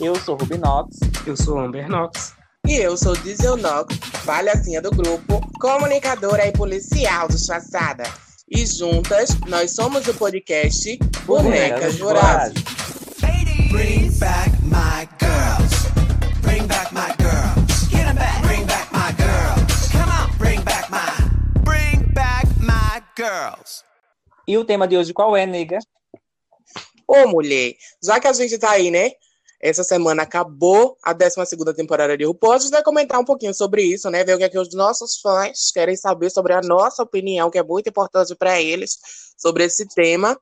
Eu sou Rubinox. Eu sou Amber Nox. E eu sou Diesel Nox, palhacinha do grupo, comunicadora e policial disfarçada. E juntas, nós somos o podcast Bonecas Vorazes. Bring back my girls. Bring back my girls. Get 'em back. Bring back my girls. Come on. Bring back my. Bring back my girls. E o tema de hoje qual é, nega? Ô, mulher, já que a gente tá aí, né? Essa semana acabou a 12 temporada de RuPaul. A gente vai comentar um pouquinho sobre isso, né? Ver o que, é que os nossos fãs querem saber sobre a nossa opinião, que é muito importante para eles, sobre esse tema.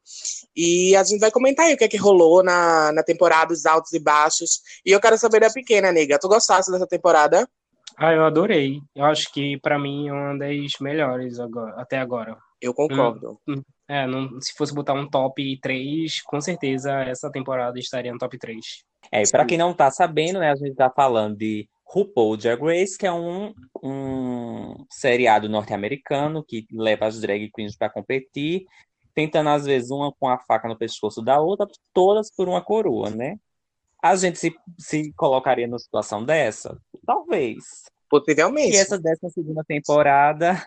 E a gente vai comentar aí o que é que rolou na, na temporada, os altos e baixos. E eu quero saber da pequena, nega. Tu gostaste dessa temporada? Ah, eu adorei. Eu acho que pra mim é uma das melhores agora, até agora. Eu concordo. É, não, se fosse botar um top 3, com certeza essa temporada estaria no top 3. É, e pra quem não tá sabendo, né, a gente tá falando de RuPaul Drag Race, que é um, um seriado norte-americano que leva as drag queens pra competir, tentando às vezes uma com a faca no pescoço da outra, todas por uma coroa, né? A gente se, se colocaria numa situação dessa? Talvez. Possivelmente. E essa décima segunda temporada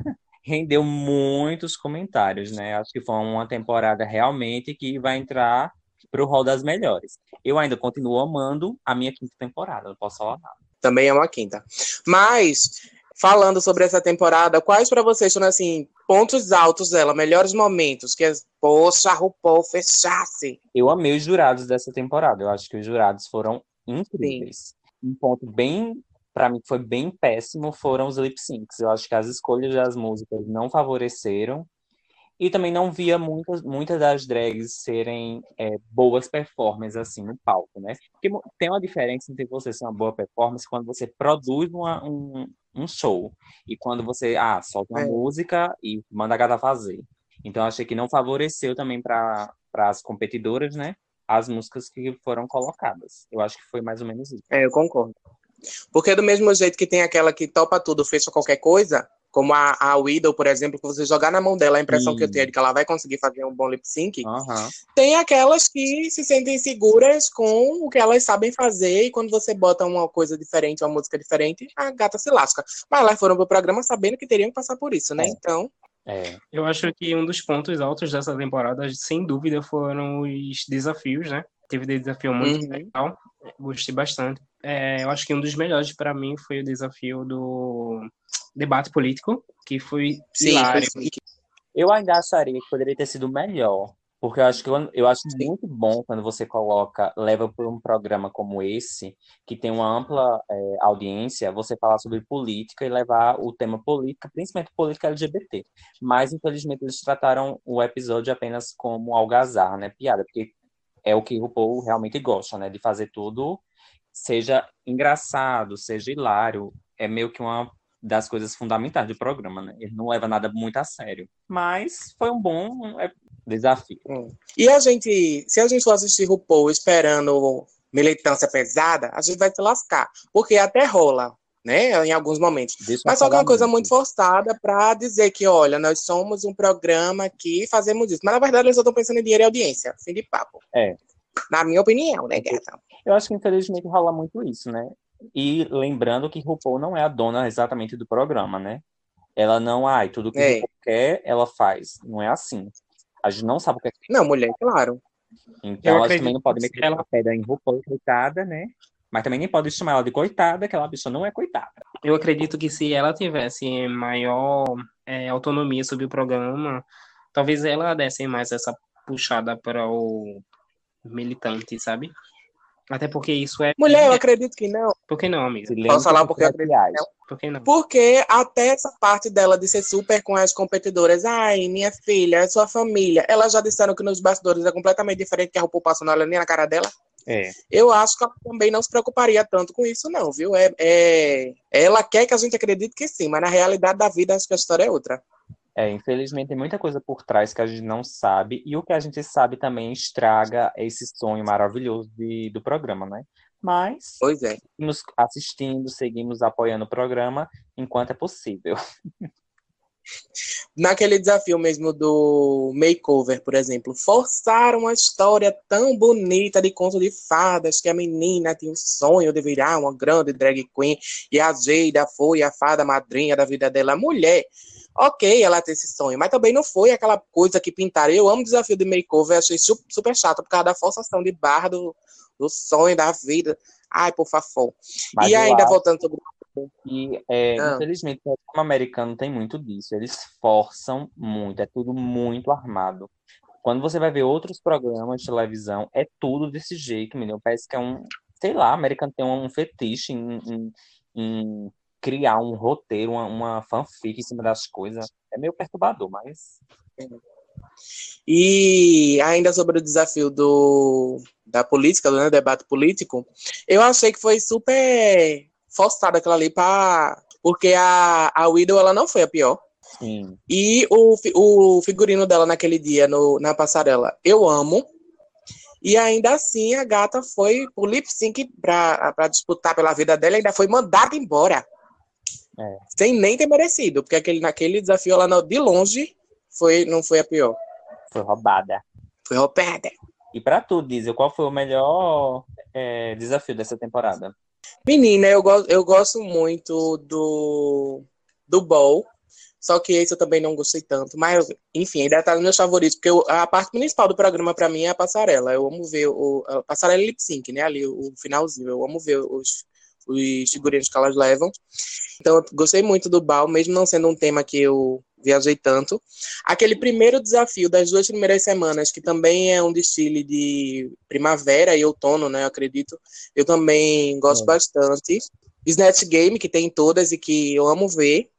rendeu muitos comentários, né? Acho que foi uma temporada realmente que vai entrar pro hall das melhores. Eu ainda continuo amando a minha quinta temporada, não posso falar nada. Também é uma quinta. Mas, falando sobre essa temporada, quais para vocês são, assim, pontos altos dela, melhores momentos? Que, poxa, RuPaul fechasse. Eu amei os jurados dessa temporada. Eu acho que os jurados foram incríveis. Um ponto bem, para mim, foi bem péssimo foram os lip syncs. Eu acho que as escolhas das músicas não favoreceram. E também não via muitas, muitas das drags serem é, boas performances assim no palco, né? Porque tem uma diferença entre você ser uma boa performance quando você produz uma- um, um show e quando você ah, solta uma É. música e manda a gata fazer. Então achei que não favoreceu também para as competidoras, né? As músicas que foram colocadas. Eu acho que foi mais ou menos isso. É, eu concordo. Porque do mesmo jeito que tem aquela que topa tudo, fecha qualquer coisa, como a, a Widow, por exemplo, que você jogar na mão dela, a impressão que eu Sim. tenho é de que ela vai conseguir fazer um bom lip sync. Aham. Tem aquelas que se sentem seguras com o que elas sabem fazer, e quando você bota uma coisa diferente, uma música diferente, a gata se lasca. Mas elas foram pro programa sabendo que teriam que passar por isso, né? É. Então, É. Eu acho que um dos pontos altos dessa temporada, sem dúvida, foram os desafios, né? Teve desafio muito Uhum. legal, gostei bastante. É, eu acho que um dos melhores para mim foi o desafio do debate político, que foi sim, hilário. foi. Eu ainda acharia que poderia ter sido melhor, porque eu acho que eu, acho Sim. muito bom quando você coloca, leva para um programa como esse, que tem uma ampla é, audiência, você falar sobre política e levar o tema política, principalmente política LGBT. Mas infelizmente eles trataram o episódio apenas como algazarra, né, piada, porque é o que o povo realmente gosta, né, de fazer tudo seja engraçado, seja hilário, é meio que uma das coisas fundamentais do programa, né? Ele não leva nada muito a sério. Mas foi um bom é, desafio. E a gente, se a gente for assistir RuPaul esperando militância pesada, a gente vai se lascar. Porque até rola, né? Em alguns momentos. Deixa Mas só que é uma coisa muito. muito forçada para dizer que, olha, nós somos um programa que fazemos isso. Mas na verdade eles só estão pensando em dinheiro e audiência. Fim de papo. É. Na minha opinião, né, gata? Eu acho que infelizmente rola muito isso, né? E lembrando que RuPaul não é a dona exatamente do programa, né? Ela não, ai, tudo que É. RuPaul quer, ela faz. Não é assim. A gente não sabe o que é. Não, mulher, claro. Então Eu elas também não podem que meter ela- pedra em RuPaul, coitada, né? Mas também nem pode chamar ela de coitada, que aquela bicha não é coitada. Eu acredito que se ela tivesse maior é, autonomia sobre o programa, talvez ela desse mais essa puxada para o militante, sabe? Até porque isso é. Mulher, eu acredito que não. Por que não, amiga? Silêncio falar porque eu reais. Por que não? Porque até essa parte dela de ser super com as competidoras, ai, minha filha, é sua família, elas já disseram que nos bastidores é completamente diferente que a RuPaul passou, não olha nem na cara dela. É. Eu acho que ela também não se preocuparia tanto com isso, não, viu? É, é- Ela quer que a gente acredite que sim, mas na realidade da vida acho que a história é outra. É, infelizmente tem muita coisa por trás que a gente não sabe, e o que a gente sabe também estraga esse sonho maravilhoso de, do programa, né? Mas Pois é. seguimos assistindo, seguimos apoiando o programa enquanto é possível. Naquele desafio mesmo do makeover, por exemplo, forçaram uma história tão bonita de conto de fadas que a menina tinha um sonho de virar uma grande drag queen e a Jada foi a fada madrinha da vida dela. Mulher, ok ela ter esse sonho, mas também não foi aquela coisa que pintaram. Eu amo o desafio de makeover, achei super chato por causa da forçação de barra do, do sonho da vida. Ai, por favor. Mas e ainda acho voltando sobre. Que, é, Ah. infelizmente, o programa americano tem muito disso. Eles forçam muito, é tudo muito armado. Quando você vai ver outros programas de televisão, é tudo desse jeito, menino. Parece que é um, sei lá, o americano tem um fetiche em, em- em criar um roteiro, uma, uma fanfic em cima das coisas. É meio perturbador, mas E ainda sobre o desafio do, da política, do né, debate político, eu achei que foi super forçado aquilo ali para porque a, a Widow ela não foi a pior. sim. E o, o figurino dela naquele dia no, na passarela, eu amo. E ainda assim a gata foi pro lip sync pra, pra disputar pela vida dela, ainda foi mandada embora. É. Sem nem ter merecido, porque aquele, naquele desafio ela não- de longe foi, não foi a pior. Foi roubada. Foi roubada. E pra tu, Diesel, qual foi o melhor é, desafio dessa temporada? Menina, eu, go eu gosto muito do, do Bowl. Só que esse eu também não gostei tanto. Mas, enfim, ainda tá nos meus favoritos, porque eu- a parte principal do programa pra mim é a passarela. Eu amo ver o, a passarela lip sync, né? Ali, o finalzinho. Eu amo ver os, os figurinos que elas levam. Então, eu gostei muito do Bal, mesmo não sendo um tema que eu viajei tanto. Aquele primeiro desafio das duas primeiras semanas, que também é um desfile de primavera e outono, né? Eu acredito. Eu também gosto É. bastante. Snatch Game, que tem todas e que eu amo ver.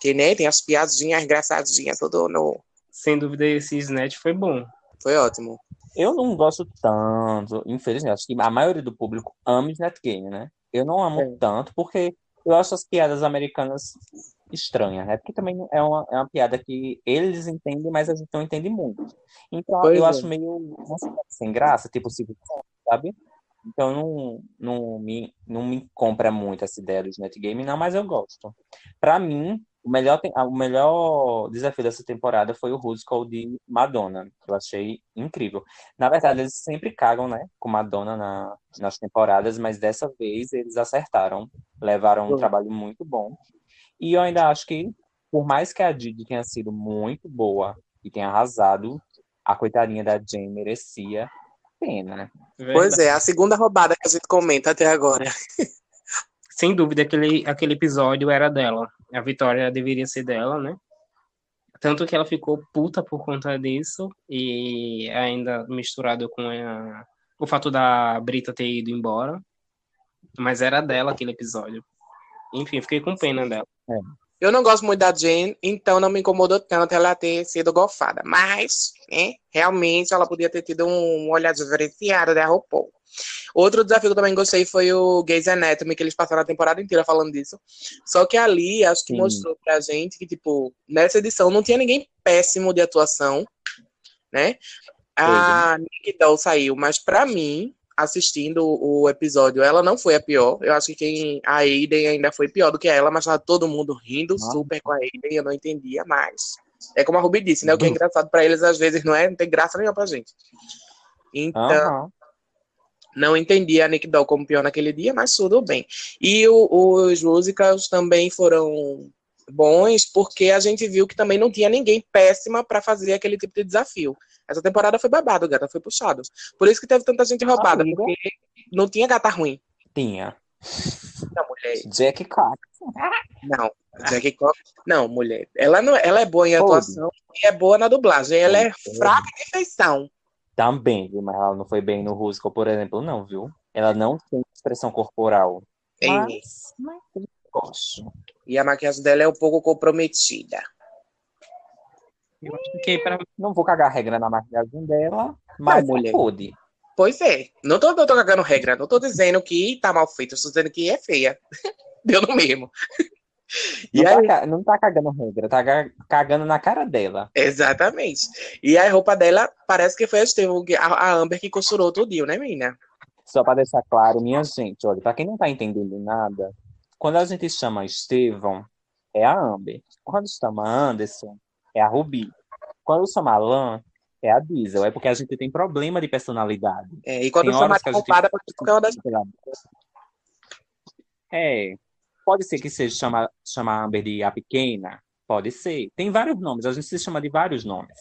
Que né, tem as piadinhas engraçadinhas, tudo no. Sem dúvida, esse Snatch foi bom. Foi ótimo. Eu não gosto tanto, infelizmente, acho que a maioria do público ama Snatch Game, né? Eu não amo É. tanto porque eu acho as piadas americanas estranhas, né? Porque também é uma, é uma piada que eles entendem, mas a gente não entende muito. Então Pois eu é. acho meio sem graça, tipo Silvio sabe? Então não, não, me, não me compra muito essa ideia do Snatch Game, não, mas eu gosto. Pra mim, o melhor, o melhor desafio dessa temporada foi o Musical de Madonna, que eu achei incrível. Na verdade, eles sempre cagam, né, com Madonna na, nas temporadas, mas dessa vez eles acertaram, levaram um trabalho muito bom. E eu ainda acho que, por mais que a Didi tenha sido muito boa e tenha arrasado, a coitadinha da Jane merecia pena, né? Pois é, a segunda roubada que a gente comenta até agora. Sem dúvida, aquele, aquele episódio era dela. A vitória deveria ser dela, né? Tanto que ela ficou puta por conta disso, e ainda misturado com a- o fato da Brita ter ido embora. Mas era dela aquele episódio. Enfim, fiquei com pena dela. Eu não gosto muito da Jane, então não me incomodou tanto ela ter sido golfada. Mas, né, realmente ela podia ter tido um olhar diferenciado da RuPaul. Outro desafio que eu também gostei foi o Gays Anatomy, que eles passaram a temporada inteira falando disso. Só que ali, acho que Sim. mostrou pra gente que, tipo, nessa edição não tinha ninguém péssimo de atuação, né? A Nick Doll saiu, mas pra mim, assistindo o episódio, ela não foi a pior. Eu acho que quem a Aiden ainda foi pior do que ela, mas tava todo mundo rindo super com a Aiden, eu não entendia mais. É como a Ruby disse, né? O que é Uhum. engraçado pra eles às vezes não é, não tem graça nenhuma pra gente. Então. Não entendi a Nick Doll como pior naquele dia, mas tudo bem. E o- os musicals também foram bons, porque a gente viu que também não tinha ninguém péssima pra fazer aquele tipo de desafio. Essa temporada foi babado, gata, foi puxado. Por isso que teve tanta gente roubada, Amiga. porque não tinha gata ruim. Tinha. Não, mulher. Jack Clark. Não. Jackie Cox. Não, mulher. Ela, não, ela é boa em Pode. atuação e é boa na dublagem. Ela é Pode. fraca de feição. Também, viu? Mas ela não foi bem no Rusical, por exemplo, não, viu? Ela não tem expressão corporal. Tem. Mas, mas eu gosto. E a maquiagem dela é um pouco comprometida. Eu acho que pra Não vou cagar regra na maquiagem dela, mas Não, mulher. pode. Pois é. Não tô, não tô cagando regra. Não tô dizendo que tá mal feito. Estou dizendo que é feia. Deu no mesmo. E Não, aí, tá, não tá cagando regra, tá ca- cagando na cara dela. exatamente. E a roupa dela parece que foi a Estevam, que- a, Amber que costurou tudinho, né, menina? Só pra deixar claro, minha gente, olha, pra quem não tá entendendo nada, quando a gente chama Estevão, é a Amber. Quando chama Anderson, é a Ruby. Quando chama Alan, é a Diesel. É porque a gente tem problema de personalidade. É, e quando Tem chama a gente- culpada, pode qualquer uma das É. Pode ser que seja chamar chama Amber de a pequena. Pode ser. Tem vários nomes. A gente se chama de vários nomes.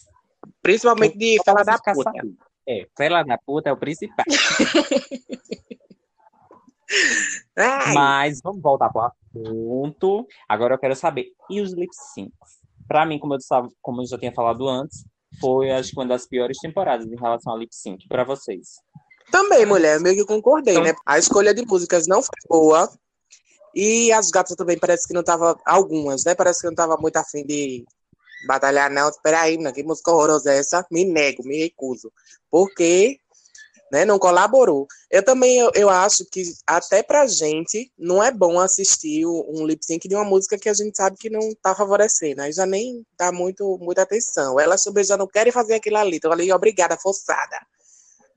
Principalmente de Só fela da puta. sabendo. É, fela da puta é o principal. Mas vamos voltar para o assunto. Agora eu quero saber. E os lip syncs? Pra mim, como eu, tava- como eu já tinha falado antes, foi acho que uma das piores temporadas em relação ao lip sync. Pra vocês. Também, mulher, meio que concordei, Então- né? A escolha de músicas não foi boa. E as gatas também parece que não tava. Algumas, né? Parece que não tava muito afim de batalhar, não. Espera aí, menina, que música horrorosa é essa? Me nego, me recuso. Porque né, não colaborou. Eu também eu, eu acho que até pra gente não é bom assistir um lip sync de uma música que a gente sabe que não tá favorecendo. Aí já nem dá muito, muita atenção. Elas também já não querem fazer aquilo ali, estão ali obrigada, forçada.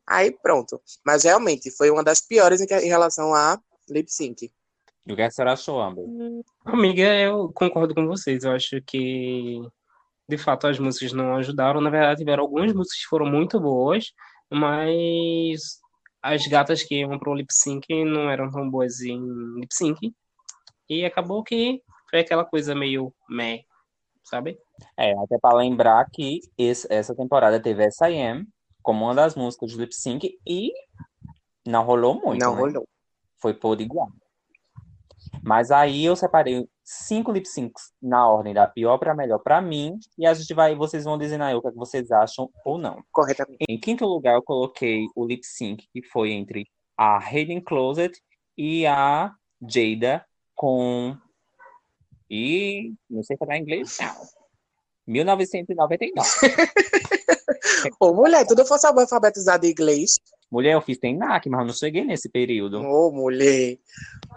Aí pronto. Mas realmente foi uma das piores em, que- em relação a lip sync. O que a senhora achou, Amber? Amiga, eu concordo com vocês. Eu acho que, de fato, as músicas não ajudaram. Na verdade, tiveram algumas músicas que foram muito boas, mas as gatas que iam pro lip sync não eram tão boas em lip sync. E acabou que foi aquela coisa meio meh, sabe? É, até para lembrar que esse- essa temporada teve S.I.M. como uma das músicas de lip sync e não rolou muito, não né? rolou. Foi por igual. Mas aí eu separei cinco lip syncs na ordem da pior para melhor para mim e a gente vai, vocês vão dizendo aí o que, é que vocês acham ou não. Corretamente. Em quinto lugar eu coloquei o lip sync que foi entre a Hayden Closet e a Jada com e não sei falar inglês não. 1999. Ô, mulher, tudo fosse alfabetizado em inglês. Mulher, eu fiz TENAC, mas eu não cheguei nesse período. Ô, mulher.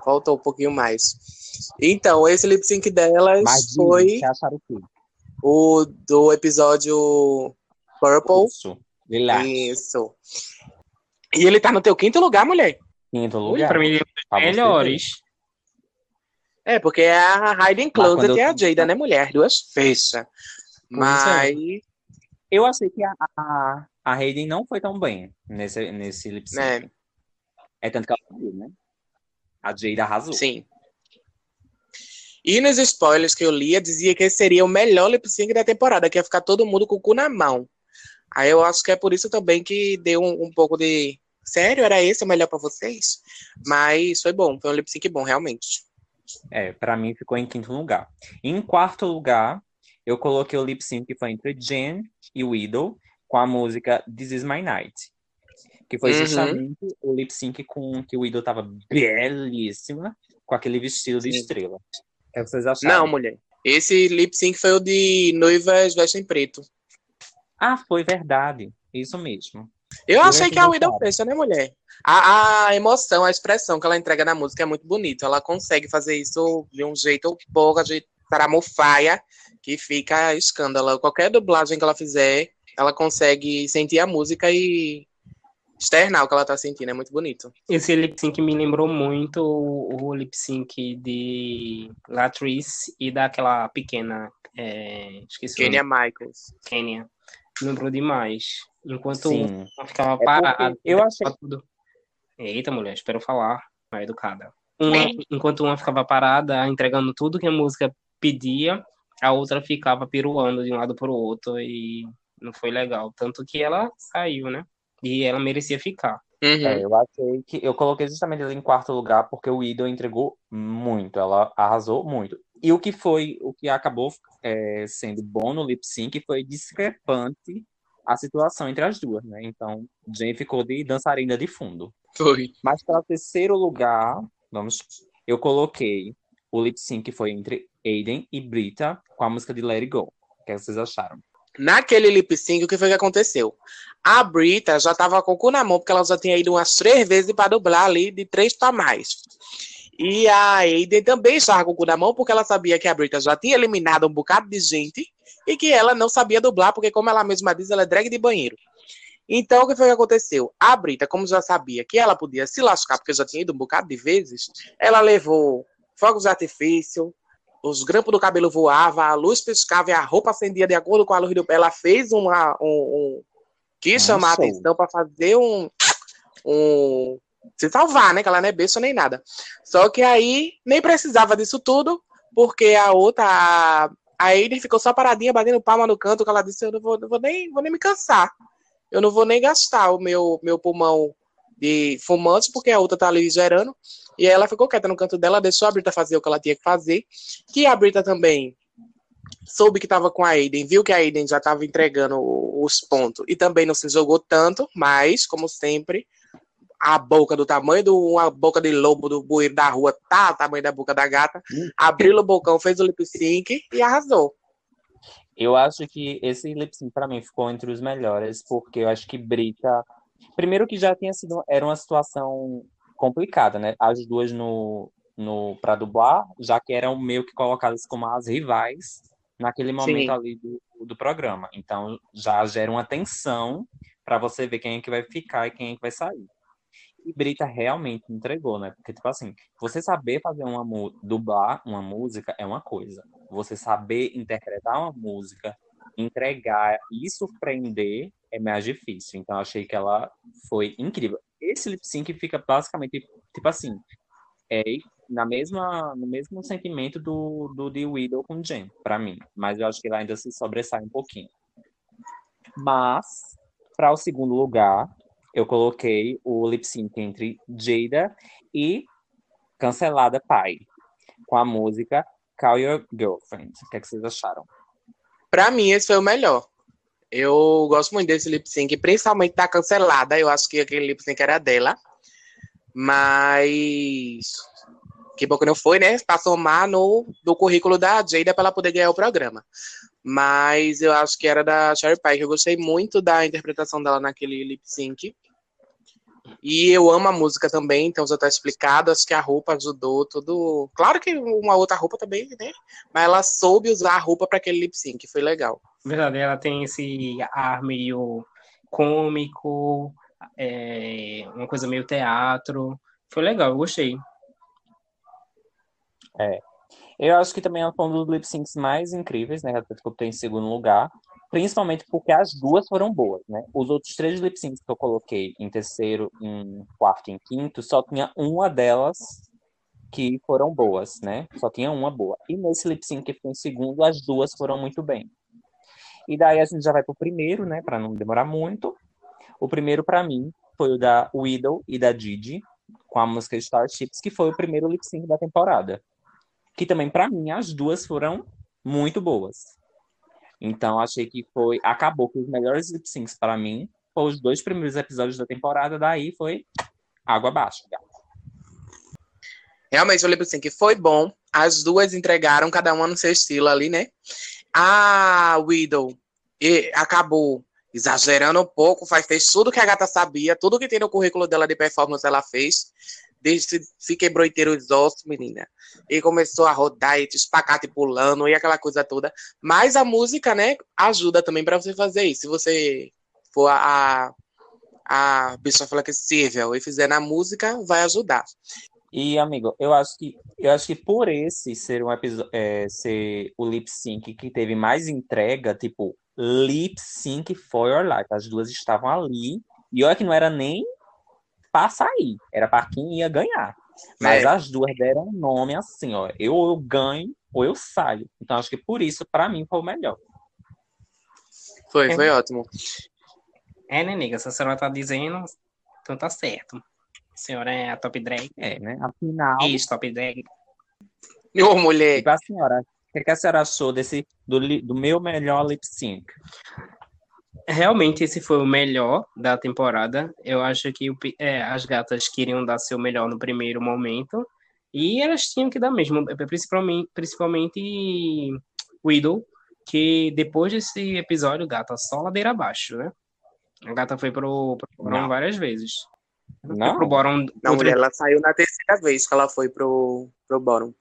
Faltou um pouquinho mais. Então, esse lip sync delas Mas foi o do episódio Purple. Isso. Relax. Isso. E ele tá no teu quinto lugar, mulher. Quinto Ui, lugar. pra mim, Pra você melhores. É, porque é a Hayden Closet eu- e a Jada, né, mulher? As duas fechas. Mas. Eu achei que a, a, a Hayden não foi tão bem nesse, nesse lip sync. Né, É tanto que ela saiu, né? A Jada arrasou. sim. E nos spoilers que eu lia, dizia que esse seria o melhor lip sync da temporada, que ia ficar todo mundo com o cu na mão. Aí eu acho que é por isso também que deu um, um pouco de. Sério, era esse o melhor pra vocês? Mas foi bom, foi um lip sync bom, realmente. É, pra mim ficou em quinto lugar. Em quarto lugar, eu coloquei o lip sync que foi entre Jen e Widow com a música This Is My Night. Que foi Uhum. justamente o lip sync com que o Widow tava belíssima, com aquele vestido de Sim. estrela. O que vocês acharam? Não, mulher. Esse lip sync foi o de Noivas Vestem Preto. Ah, foi verdade. Isso mesmo. Eu Eu achei que a Widow pensa, né, mulher? A, a emoção, a expressão que ela entrega na música é muito bonito. Ela consegue fazer isso de um jeito pouco de taramofaia, que fica escândalo. Qualquer dublagem que ela fizer, ela consegue sentir a música e externar o que ela tá sentindo. É muito bonito. Esse lip sync me lembrou muito o, o lip sync de Latrice e daquela pequena. É, esqueci o Kenya. Michaels. Kenya. Me lembrou demais. Enquanto Sim. uma ficava porque parada. eu achei- Tudo. Eita, mulher, espero falar. Mal educada. Uma, enquanto uma ficava parada, entregando tudo que a música pedia, a outra ficava piruando de um lado para o outro e não foi legal. Tanto que ela saiu, né? E ela merecia ficar. Uhum. É, eu achei que eu coloquei justamente ele em quarto lugar porque o Widow entregou muito, ela arrasou muito. E o que foi, o que acabou é, sendo bom no lip sync foi discrepante a situação entre as duas, né? Então, Jen ficou de dançarina de fundo. Foi. Mas para o terceiro lugar, vamos, eu coloquei o lip sync que foi entre Aiden e Brita com a música de Let It Go. O que vocês acharam? Naquele lip sync, o que foi que aconteceu? A Brita já tava com o cu na mão, porque ela já tinha ido umas três vezes para dublar ali, de três para mais. E a Aiden também estava com o cu na mão, porque ela sabia que a Brita já tinha eliminado um bocado de gente e que ela não sabia dublar, porque, como ela mesma diz, ela é drag de banheiro. Então, o que foi que aconteceu? A Brita, como já sabia que ela podia se lascar, porque já tinha ido um bocado de vezes, ela levou fogos de artifício, os grampos do cabelo voavam, a luz piscava e a roupa acendia de acordo com a luz do pé. Ela fez uma, um, um quis chamar a atenção para fazer um, um se salvar, né? Que ela não é besta nem nada. Só que aí nem precisava disso tudo, porque a outra, a, a Aiden ficou só paradinha, batendo palma no canto, que ela disse, eu não vou, não vou nem, vou nem me cansar. Eu não vou nem gastar o meu, meu pulmão de fumante, porque a outra tá ali gerando. E ela ficou quieta no canto dela, deixou a Brita fazer o que ela tinha que fazer. Que a Brita também soube que tava com a Aiden, viu que a Aiden já tava entregando os pontos e também não se jogou tanto, mas, como sempre, a boca do tamanho de uma boca de lobo do bueiro da rua tá o tamanho da boca da gata. Abriu o bocão, fez o lip sync e arrasou. Eu acho que esse lip sync pra mim ficou entre os melhores, porque eu acho que Brita. Primeiro que já tinha sido. Era uma situação complicada, né? As duas no, no pra dublar, já que eram meio que colocadas como as rivais naquele momento Sim. ali do, do programa. Então já gera uma tensão pra você ver quem é que vai ficar e quem é que vai sair. E Brita realmente entregou, né? Porque, tipo assim, você saber fazer uma dublar uma música é uma coisa. Você saber interpretar uma música, entregar e surpreender é mais difícil. Então, achei que ela foi incrível. Esse lip sync fica basicamente, tipo assim, é na mesma, no mesmo sentimento do, do The Widow com Jen, pra mim. Mas eu acho que ela ainda se sobressai um pouquinho. Mas, para o segundo lugar, eu coloquei o lip sync entre Jada e Cancelada Pai, com a música Call Your Girlfriend. O que, é que vocês acharam? Pra mim, esse foi o melhor. Eu gosto muito desse lip sync, principalmente da cancelada. Eu acho que aquele lip sync era dela. Mas. Que bom que não foi, né? Pra somar no, no currículo da Jada pra ela poder ganhar o programa. Mas eu acho que era da Sherry Pie, que eu gostei muito da interpretação dela naquele lip sync. E eu amo a música também, então já tá explicado. Acho que a roupa ajudou tudo. Claro que uma outra roupa também, né? Mas ela soube usar a roupa para aquele lip sync, foi legal. Verdade, ela tem esse ar meio cômico, é, uma coisa meio teatro. Foi legal, eu gostei. Eu acho que também é um dos lip syncs mais incríveis, né? Que eu tenho em segundo lugar. Principalmente porque as duas foram boas, né? Os outros três lip syncs que eu coloquei em terceiro, em quarto e em quinto, só tinha uma delas que foram boas, né? Só tinha uma boa. E nesse lip sync que ficou em segundo, as duas foram muito bem. E daí a gente já vai pro primeiro, né? Pra não demorar muito. O primeiro, pra mim, foi o da Widow e da Didi, com a música Starships, que foi o primeiro lip sync da temporada que também para mim as duas foram muito boas. Então achei que foi acabou que os melhores lip syncs para mim foram os dois primeiros episódios da temporada, daí foi água abaixo. Realmente, o lip sync foi bom. As duas entregaram, cada uma no seu estilo ali, né? A Widow e, acabou exagerando um pouco, faz, fez tudo que a gata sabia, tudo que tem no currículo dela de performance ela fez. Desde se quebrou inteiro os ossos, menina. E começou a rodar e te espacate pulando e aquela coisa toda. Mas a música, né, ajuda também para você fazer isso. Se você for a, a, a bicha flexível e fizer na música, vai ajudar. E amigo, eu acho que eu acho que por esse ser um episódio ser o lip sync que teve mais entrega, tipo lip sync for your life, as duas estavam ali e olha que não era nem para sair, era para quem ia ganhar. Mas É. as duas deram um nome assim, ó. Eu, eu ganho ou eu saio. Então acho que por isso, para mim, foi o melhor. Foi, foi ótimo. É, né, nega? Se a senhora tá dizendo, então tá certo. A senhora é a top drag. É, né? Afinal, Isso, top drag. Ô, mulher. e pra senhora, o que, a senhora achou desse, do, li- do meu melhor lip sync? Realmente esse foi o melhor da temporada. Eu acho que o é, as gatas queriam dar seu melhor no primeiro momento. E elas tinham que dar mesmo. Principalmente, principalmente Widow, que depois desse episódio, gata, só ladeira abaixo, né? A gata foi pro, pro Boron várias vezes. Não? Pro Boron Não, mulher, ela saiu na terceira vez que ela foi pro, pro bórum.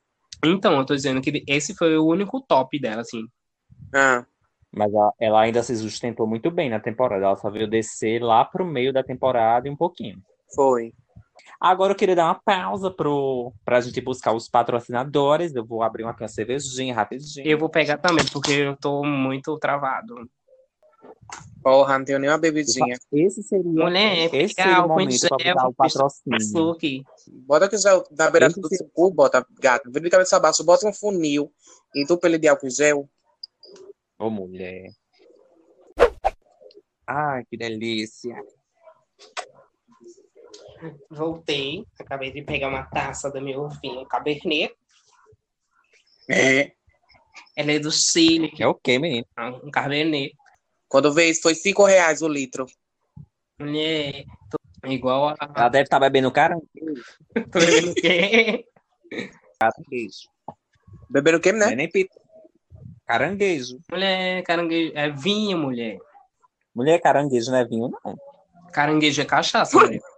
Então, eu tô dizendo que esse foi o único top dela, assim. Ah, Mas ela, ela ainda se sustentou muito bem na temporada. Ela só veio descer lá pro meio da temporada e um pouquinho. foi. Agora eu queria dar uma pausa pro, pra gente buscar os patrocinadores. Eu vou abrir uma, uma cervejinha rapidinho. Eu vou pegar também, porque eu tô muito travado. Porra, não tenho nenhuma bebidinha. Esse seria, Mulher, esse fica seria o momento para gel, dar o patrocínio. Bota que gel na beira Esse do se- suco, bota, gato. Vira de cabeça abaixo, bota um funil, entupa ele de álcool gel. Ô, mulher. Ai, que delícia. Voltei, acabei de pegar uma taça do meu vinho Cabernet. É. Ela é do Chile, É o quê, menino? um Cabernet. Quando veio isso, foi 5 reais o litro. Mulher, tô igual a... Ela deve estar bebendo caranguejo. Tô vendo que... Caranguejo. Beberam o quê, né? é nem pito. Caranguejo. Mulher, caranguejo... É vinho, mulher. Mulher, caranguejo não é vinho, não. Caranguejo é cachaça, mulher.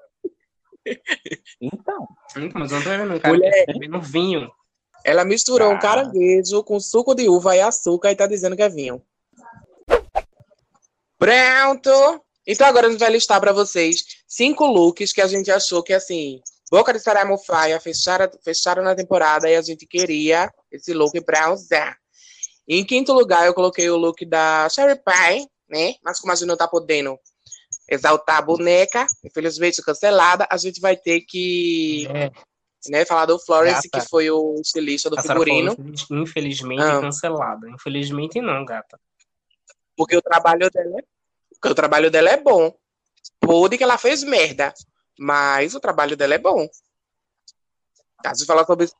Então. Então, mas eu não tô bebendo caranguejo, Mulher. bebendo vinho. Ela misturou um Ah. caranguejo com suco de uva e açúcar e tá dizendo que é vinho. Pronto! Então agora a gente vai listar pra vocês cinco looks que a gente achou que, assim, Boca de Saramofaia fecharam, fecharam na temporada e a gente queria esse look pra usar. Em quinto lugar, eu coloquei o look da Sherry Pie, né? Mas como a gente não tá podendo exaltar a boneca, infelizmente cancelada, a gente vai ter que É, né, falar do Florence, Gata. que foi o estilista do a figurino. infeliz- infelizmente Ah. cancelada. Infelizmente não, gata. Porque o trabalho dela é, porque o trabalho dela é bom. Pode que ela fez merda, mas o trabalho dela é bom. A gente falar sobre isso.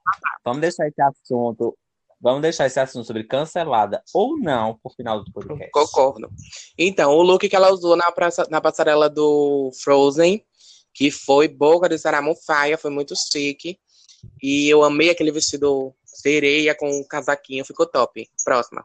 Vamos deixar esse assunto. Vamos deixar esse assunto sobre cancelada ou não pro final do podcast. Concordo. Então, o look que ela usou na, praça- na passarela do Frozen, que foi boca de saramofaia, foi muito chique. E eu amei aquele vestido sereia com um casaquinho, ficou top. Próxima.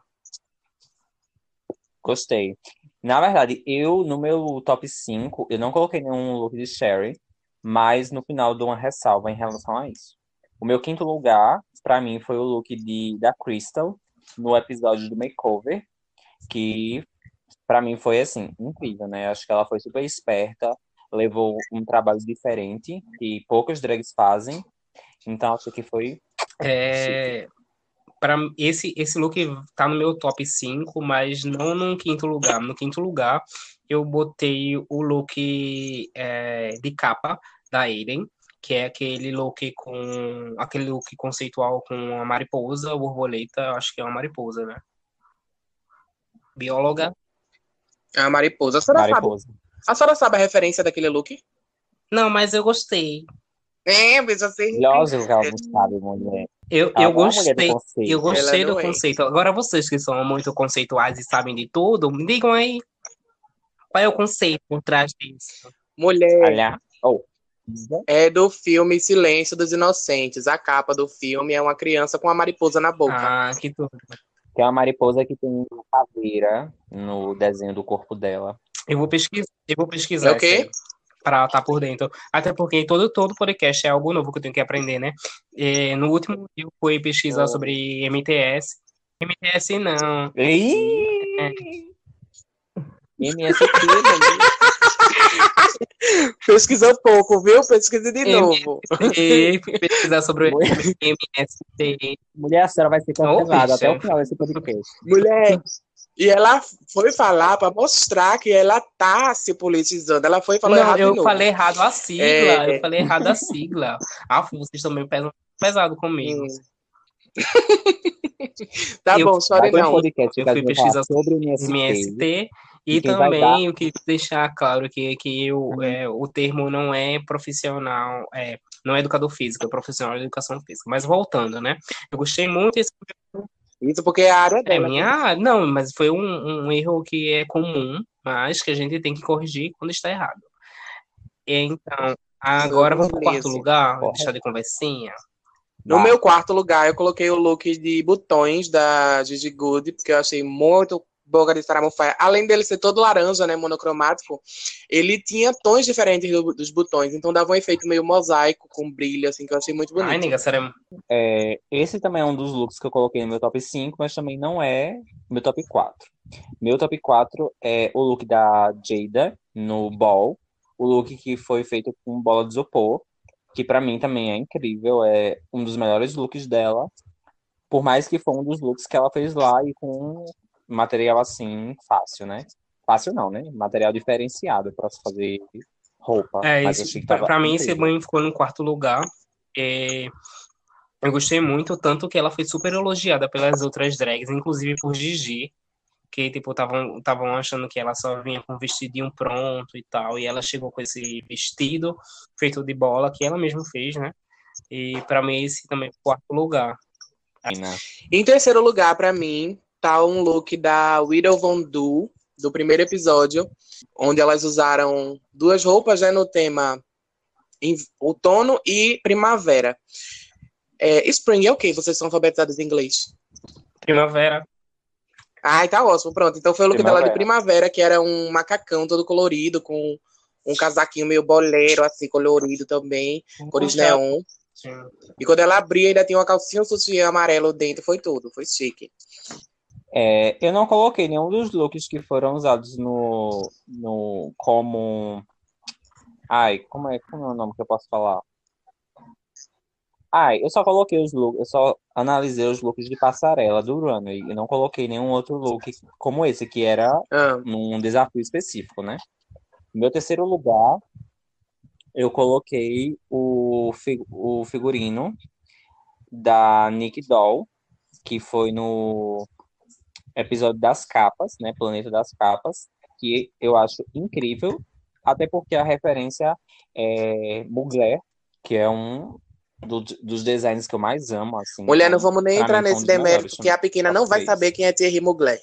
Gostei. Na verdade, eu, no meu top 5, eu não coloquei nenhum look de Sherry, mas no final dou uma ressalva em relação a isso. O meu quinto lugar, pra mim, foi o look de, da Crystal, no episódio do Makeover, que pra mim foi, assim, incrível, né? Acho que ela foi super esperta, levou um trabalho diferente, que poucas drags fazem, então acho que foi É, para esse esse look tá no meu top 5, mas não no quinto lugar. No quinto lugar, eu botei o look é, de capa da Aiden, que é aquele look com aquele look conceitual com a mariposa, a borboleta, acho que é uma mariposa, né? Bióloga. A mariposa. A senhora, sabe, mariposa. a senhora sabe a referência daquele look? Não, mas eu gostei. É, mas você. Lógico que ela não sabe, mulher. Eu, eu é gostei. conceito. Eu gostei Ela do não é. conceito. Agora, vocês que são muito conceituais e sabem de tudo, me digam aí qual é o conceito por trás disso. Mulher. Aliás, oh, É do filme Silêncio dos Inocentes. A capa do filme é uma criança com uma mariposa na boca. Ah, que tudo. que é uma mariposa que tem uma caveira no desenho do corpo dela. Eu vou pesquisar, eu vou pesquisar É o quê? pra estar por dentro. Até porque todo, todo podcast é algo novo que eu tenho que aprender, né? É, no último eu fui pesquisar Oh. sobre MTS. MTS não. Ih! MST, né? Pesquisou pouco, viu? Pesquise de novo. Fui pesquisar sobre o Mulher. MST. Mulher, a senhora vai ser cancelada até bicha. o final desse podcast. Mulher. E ela foi falar para mostrar que ela tá se politizando. Ela foi e falou Não, errado de eu novo. falei errado a sigla. É. Eu falei errado a sigla. Ah, vocês estão meio pesado, comigo. Hum. tá Eu- bom, um não. podcast Eu fui pesquisar sobre o MST. MST. E E também eu queria deixar claro que, que eu, é, o termo não é profissional, é, não é educador físico, é profissional de educação física. Mas voltando, né? Eu gostei muito desse Isso porque é a área É dela. minha. ah, Não, mas foi um, um erro que é comum, mas que a gente tem que corrigir quando está errado. Então, agora vamos para o quarto lugar, Correto. deixar de conversinha. No Vai. meu quarto lugar, eu coloquei o look de botões da Gigi Good, porque eu achei muito boca de Saramofaia. Além dele ser todo laranja, né, monocromático, ele tinha tons diferentes do- dos botões, então dava um efeito meio mosaico, com brilho, assim, que eu achei muito bonito. Ai, nega, será. É, esse também é um dos looks que eu coloquei no meu top 5, mas também não é meu top 4. Meu top 4 é o look da Jada no ball, o look que foi feito com bola de isopor, que pra mim também é incrível, é um dos melhores looks dela, por mais que foi um dos looks que ela fez lá e com material assim fácil, né? Fácil não, né? Material diferenciado pra se fazer roupa. É, mas isso, pra, pra mim, esse banho ficou no quarto lugar. É, eu gostei muito, tanto que ela foi super elogiada pelas outras drags, inclusive por Gigi, que, tipo, estavam achando que ela só vinha com um vestidinho pronto e tal, e ela chegou com esse vestido feito de bola, que ela mesma fez, né? E pra mim, esse também foi o quarto lugar. Né? Em terceiro lugar, pra mim, tá um look da Widow Von Du, do primeiro episódio, onde elas usaram duas roupas né, no tema em- outono e primavera. É, spring é o quê? Vocês são alfabetizados em inglês? Primavera. Ai, tá ótimo, pronto. Então foi o look dela de Primavera. primavera, que era um macacão todo colorido, com um casaquinho meio boleiro, assim, colorido também, cores Gostei. neon. Sim. E quando ela abria, ainda tinha uma calcinha um sutiã amarelo dentro, foi tudo, foi chique. É, eu não coloquei nenhum dos looks que foram usados no, no como. Ai, como é, como é o nome que eu posso falar? Ai, eu só coloquei os looks, eu só analisei os looks de passarela do runway e não coloquei nenhum outro look como esse, que era Ah, num desafio específico, né? No meu terceiro lugar, eu coloquei o, o figurino da Nick Doll, que foi no episódio das capas, né? Planeta das Capas, que eu acho incrível, até porque a referência é Mugler, que é um do- dos designs que eu mais amo, assim. mulher, não vamos nem entrar mim, nesse demérito, porque a pequena não vai saber quem é Thierry Mugler.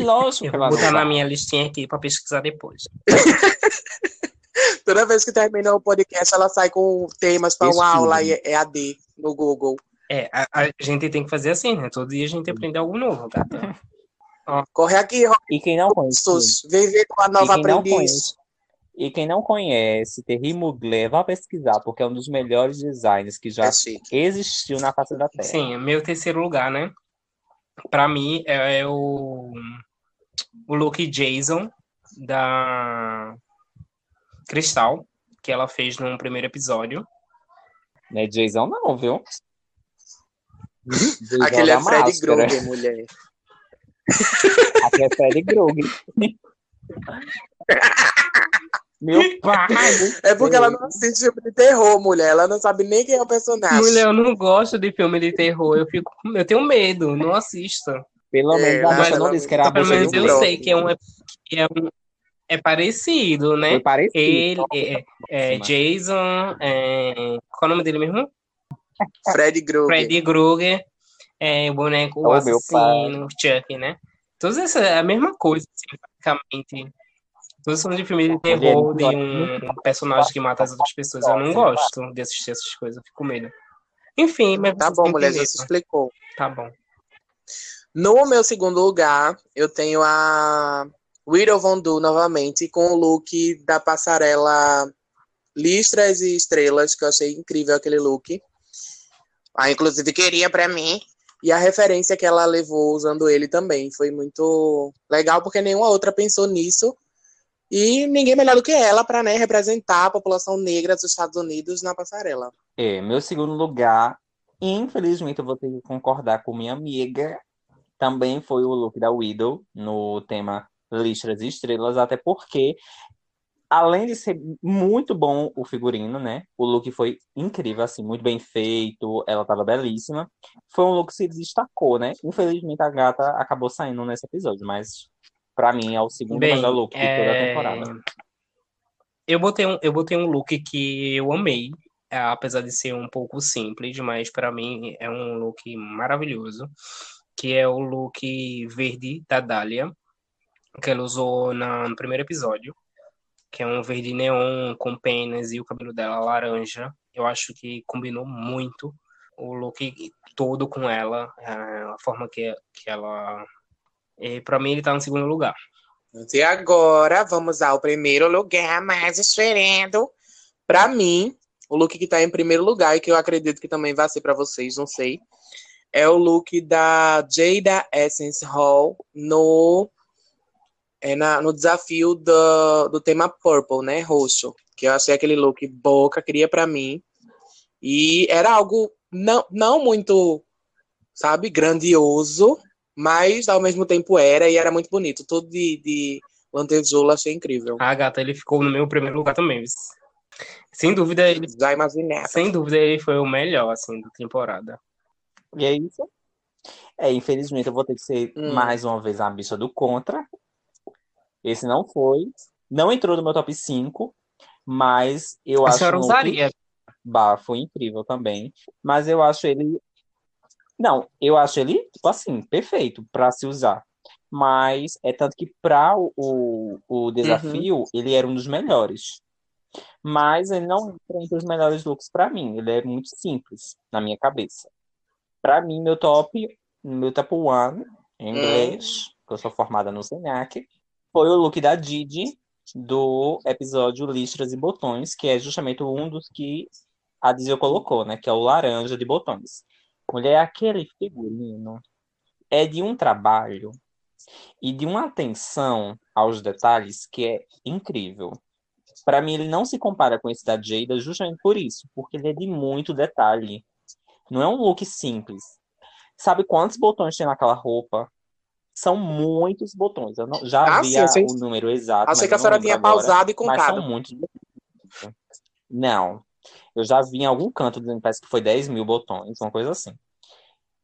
Lógico Eu que vou botar na minha listinha aqui pra pesquisar depois. Toda vez que termina o podcast, ela sai com temas para uma aula EAD no Google. É, a, a gente tem que fazer assim, né? Todo dia a gente aprende algo novo, tá? Corre aqui, E quem não conhece. Vem ver com a nova aprendiz. E quem não conhece Terry Mugler, vá pesquisar, porque é um dos melhores designs que já É existiu na face da Terra. Sim, meu terceiro lugar, né? Pra mim é, é o, o look Jason da Cristal, que ela fez no primeiro episódio. Não é Jason, não, viu? Jason Aquele é Fred máscara. Krueger, mulher. Aqui é Fred Krueger. Meu pai! É porque ela não assiste filme de terror, mulher. Ela não sabe nem quem é o personagem. Mulher, eu não gosto de filme de terror, eu fico, eu tenho medo, não assista. Pelo É, menos a mas não disse que era a pelo menos eu sei que é um, que é um é parecido, né? Foi parecido. Ele é, é Próxima. Jason, é, qual é o nome dele mesmo? Fred Krueger. Freddy Krueger, é, o boneco, o Oh, assassino, Chuck, né? Todas essas, é a mesma coisa, assim, basicamente. Todos são de filme de terror, de um personagem que mata as outras pessoas. Eu não gosto de assistir essas coisas, eu fico com medo. Enfim, mas Tá bom, mulher, já se explicou. Tá bom. No meu segundo lugar, eu tenho a Widow Von Du novamente, com o look da passarela Listras e Estrelas, que eu achei incrível aquele look. Ah, inclusive queria pra mim. E a referência que ela levou usando ele também foi muito legal, porque nenhuma outra pensou nisso. E ninguém melhor do que ela para né, representar a população negra dos Estados Unidos na passarela. É, meu segundo lugar, infelizmente eu vou ter que concordar com minha amiga, também foi o look da Widow, no tema Listras e Estrelas, até porque, além de ser muito bom o figurino, né? O look foi incrível, assim, muito bem feito, ela tava belíssima. Foi um look que se destacou, né? Infelizmente a gata acabou saindo nesse episódio, mas pra mim é o segundo Bem, melhor look de toda a é, temporada. Eu botei um, eu botei um look que eu amei, é, apesar de ser um pouco simples, mas para mim é um look maravilhoso, que é o look verde da Dália, que ela usou na- no primeiro episódio, que é um verde neon com penas e o cabelo dela laranja. Eu acho que combinou muito o look todo com ela, é, a forma que, que ela. E para mim ele tá no segundo lugar. E agora vamos ao primeiro lugar mais esperado. Pra mim, o look que tá em primeiro lugar e que eu acredito que também vai ser pra vocês, não sei, é o look da Jada Essence Hall no é na, no desafio do, do tema Purple, né, roxo. que eu achei aquele look boca, queria pra mim. E era algo não, não muito, sabe, grandioso, mas ao mesmo tempo era e era muito bonito. Tudo de, de lantejoula achei incrível. Ah, gata, ele ficou no meu primeiro lugar também. Sem dúvida, ele, Já imaginei. sem dúvida, ele foi o melhor, assim, da temporada. E é isso. É, infelizmente eu vou ter que ser Hum. mais uma vez a bicha do contra. Esse não foi. Não entrou no meu top 5, mas eu A acho senhora um look- usaria. Bah, foi incrível também. Mas eu acho ele. Não, eu acho ele, tipo assim, perfeito pra se usar. Mas é tanto que para o, o, o desafio, ele era um dos melhores. Mas ele não entra entre os melhores looks pra mim. Ele é muito simples na minha cabeça. Pra mim, meu top, meu top one, em inglês, que eu sou formada no Senac, foi o look da Didi do episódio Listras e Botões, que é justamente um dos que a Disney colocou, né? Que é o laranja de botões. Mulher, aquele figurino é de um trabalho e de uma atenção aos detalhes que é incrível. Para mim, ele não se compara com esse da Jada justamente por isso, porque ele é de muito detalhe. Não é um look simples. Sabe quantos botões tem naquela roupa? São muitos botões. Eu não- já Ah, vi sim, sei. o número exato. Achei que a senhora tinha agora. pausado e Mas são contado. muitos. Não. Eu já vi em algum canto dizendo parece que foi 10 mil botões, uma coisa assim.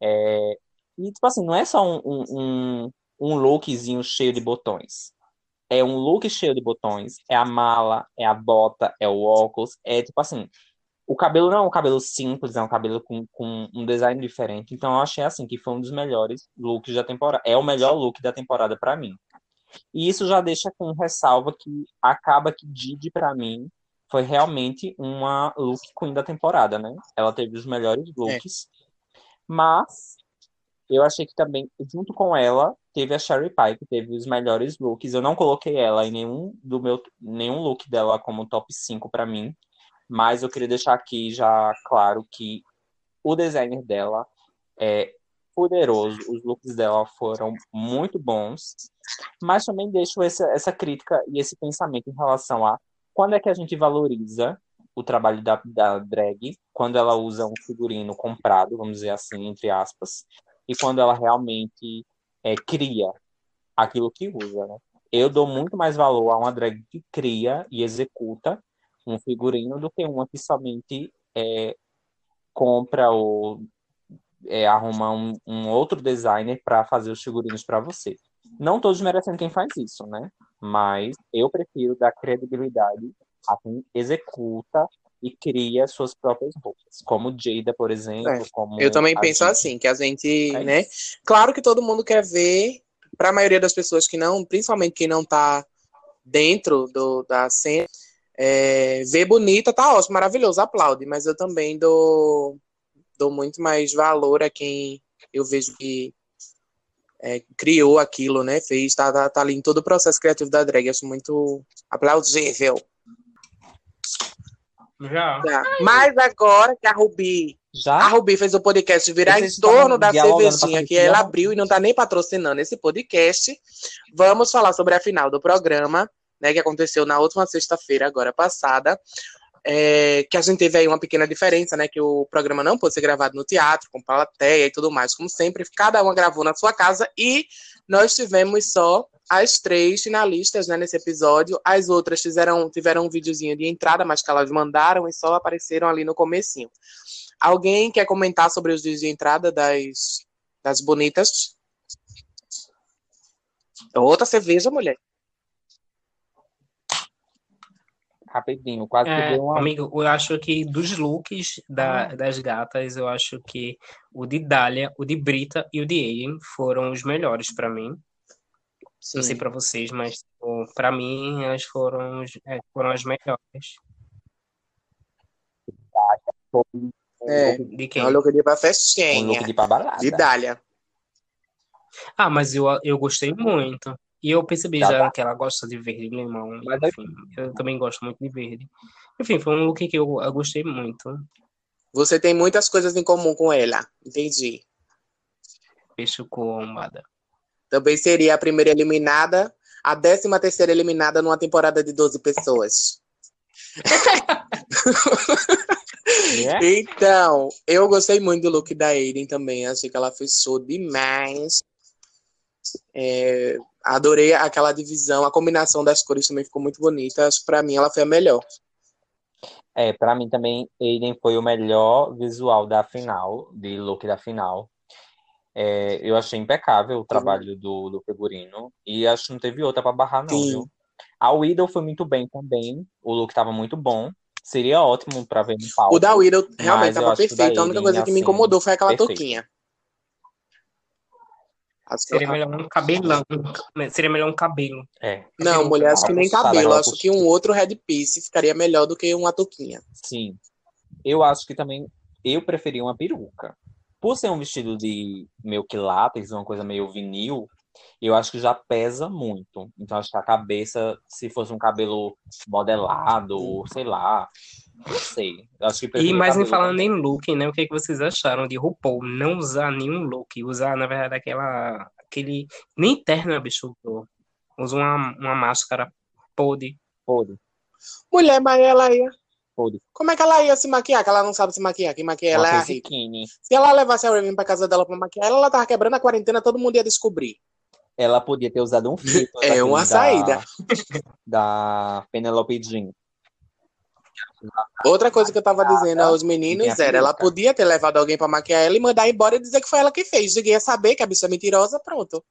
É, E, tipo assim, não é só um, um, um lookzinho cheio de botões. É um look cheio de botões. É a mala, é a bota, é o óculos. É, tipo assim, o cabelo não é um cabelo simples, é um cabelo com, com um design diferente. Então, eu achei, assim, que foi um dos melhores looks da temporada. É o melhor look da temporada pra mim. E isso já deixa com ressalva que acaba que Didi, pra mim, foi realmente uma look queen da temporada, né? Ela teve os melhores looks. Mas eu achei que também, junto com ela, teve a Sherry Pie, que teve os melhores looks. Eu não coloquei ela em nenhum do meu nenhum look dela como top 5 pra mim, mas eu queria deixar aqui já claro que o designer dela é poderoso, os looks dela foram muito bons, mas também deixo essa, essa crítica e esse pensamento em relação a quando é que a gente valoriza o trabalho da, da drag, quando ela usa um figurino comprado, vamos dizer assim, entre aspas, e quando ela realmente é, cria aquilo que usa, né? Eu dou muito mais valor a uma drag que cria e executa um figurino do que uma que somente é, compra ou é, arruma um, um outro designer para fazer os figurinos para você. Não todos merecendo quem faz isso, né? Mas eu prefiro dar credibilidade a quem executa e cria suas próprias roupas, como Jada, por exemplo, É, como Eu também penso Didi. assim, que a gente, É né? Claro que todo mundo quer ver, para a maioria das pessoas que não, principalmente quem não tá dentro do, da cena, é, ver bonita tá ótimo, maravilhoso, aplaude, mas eu também dou, dou muito mais valor a quem eu vejo que é, criou aquilo, né? Fez, tá, tá, tá ali em todo o processo criativo da drag, acho muito aplaudível. Já. Tá. Mas agora que a Rubi Já? a Rubi fez o podcast virar Vocês em torno da pra cervejinha que ela abriu e não tá nem patrocinando esse podcast. Vamos falar sobre a final do programa, né, que aconteceu na última sexta-feira, agora passada. É, que a gente teve aí uma pequena diferença, né? Que o programa não pôde ser gravado no teatro, com plateia e tudo mais, como sempre, cada uma gravou na sua casa e nós tivemos só as três finalistas né, nesse episódio. As outras fizeram, tiveram um videozinho de entrada, mas que elas mandaram e só apareceram ali no comecinho. Alguém quer comentar sobre os dias de entrada das, das bonitas? Outra cerveja, mulher. Rapidinho, quase que É, deu uma. amigo, eu acho que dos looks da- das gatas, eu acho que o de Dália, o de Brita e o de Aiden foram os melhores pra mim. Não sei pra vocês, mas tipo, pra mim elas foram, os- é, foram as melhores. um É. look, De quem? É um look de pra um festinha. look de pra balada. De Dália. Ah, mas eu, eu gostei muito. E eu percebi Tá já que ela gosta de verde limão. Mas é- Enfim, eu também gosto muito de verde. Enfim, foi um look que eu, eu gostei muito. Você tem muitas coisas em comum com ela. Entendi. Peixe combada. Também seria a primeira eliminada, a décima terceira eliminada numa temporada de 12 pessoas. É? Então, eu gostei muito do look da Aiden também. Achei que ela fez show demais. É, adorei aquela divisão, a combinação das cores também ficou muito bonita. Pra mim ela foi a melhor. É, pra mim também, Aiden foi o melhor visual da final, de look da final. É, eu achei impecável o trabalho do, do figurino e acho que não teve outra pra barrar, não, Sim. viu? A Widow foi muito bem também, o look tava muito bom. Seria ótimo pra ver no palco. O da Widow realmente tava perfeito. A única coisa que me assim, incomodou foi aquela perfeito. touquinha. As- Seria melhor um cabelão. Seria melhor um cabelo. É, Não, mulher, acho que nem cabelo. Acho que um outro headpiece ficaria melhor do que uma touquinha. sim. Eu acho que também eu preferi uma peruca. Por ser um vestido de meio que látex, uma coisa meio vinil, eu acho que já pesa muito. Então acho que a cabeça, se fosse um cabelo modelado, ou sei lá, não sei. Acho que E mais em cabelo falando em look, né? O que, que vocês acharam de RuPaul não usar nenhum look? Usar, na verdade, aquela. aquele. Nem terno, bicho. usou. Usa uma, uma máscara podre. Pode, Mulher, mas ela ia. pode. Como é que ela ia se maquiar? Que ela não sabe se maquiar. Quem maquia ela é a. Se ela levasse a Raven pra casa dela pra maquiar ela, ela tava quebrando a quarentena, todo mundo ia descobrir. Ela podia ter usado um filtro É uma daquele saída. Da, da Penelope Jean. Outra coisa que eu tava dizendo aos meninos era, ela podia ter levado alguém pra maquiar ela e mandar embora e dizer que foi ela que fez. Ninguém ia saber que a bicha é mentirosa, pronto.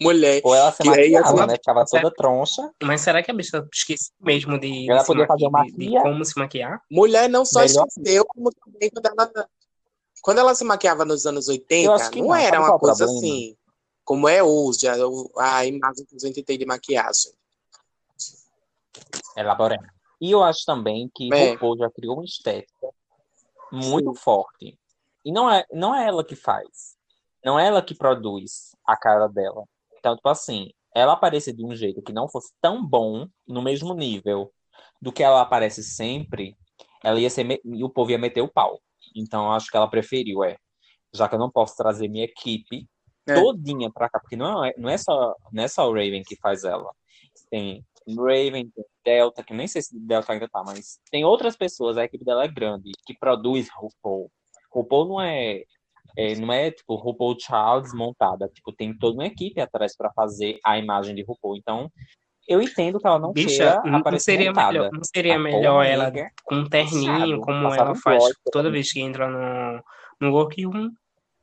Mulher, Ou ela se maquiava, assim, né? Ficava toda troncha. Mas será que a bicha esqueceu mesmo de, Ela podia fazer de- de como se maquiar? mulher não só Melhor esqueceu, como também quando ela, quando ela se maquiava nos anos 80, Eu acho que não, não. era uma é coisa problema? assim, como é hoje, a, a imagem que a gente tem de maquiagem. Elaborando. E eu acho também que É. RuPaul já criou uma estética muito forte. E não é, não é ela que faz. Não é ela que produz a cara dela. Então, tipo assim, ela aparecer de um jeito que não fosse tão bom, no mesmo nível do que ela aparece sempre, ela ia ser. me- E o povo ia meter o pau. Então, eu acho que ela preferiu, é. Já que eu não posso trazer minha equipe É. todinha pra cá, porque não é, não é só, não é só o Raven que faz ela. Tem Raven, tem Delta, que nem sei se Delta ainda tá, mas tem outras pessoas, a equipe dela é grande, que produz RuPaul. RuPaul não é, é, não é tipo RuPaul Charles montada, tipo, tem toda uma equipe atrás pra fazer a imagem de RuPaul. Então, eu entendo que ela não Bicha, queira não, seria montada. melhor, não seria A melhor ela nega, com um terninho, como ela faz toda pelo vez que entra no, no workroom,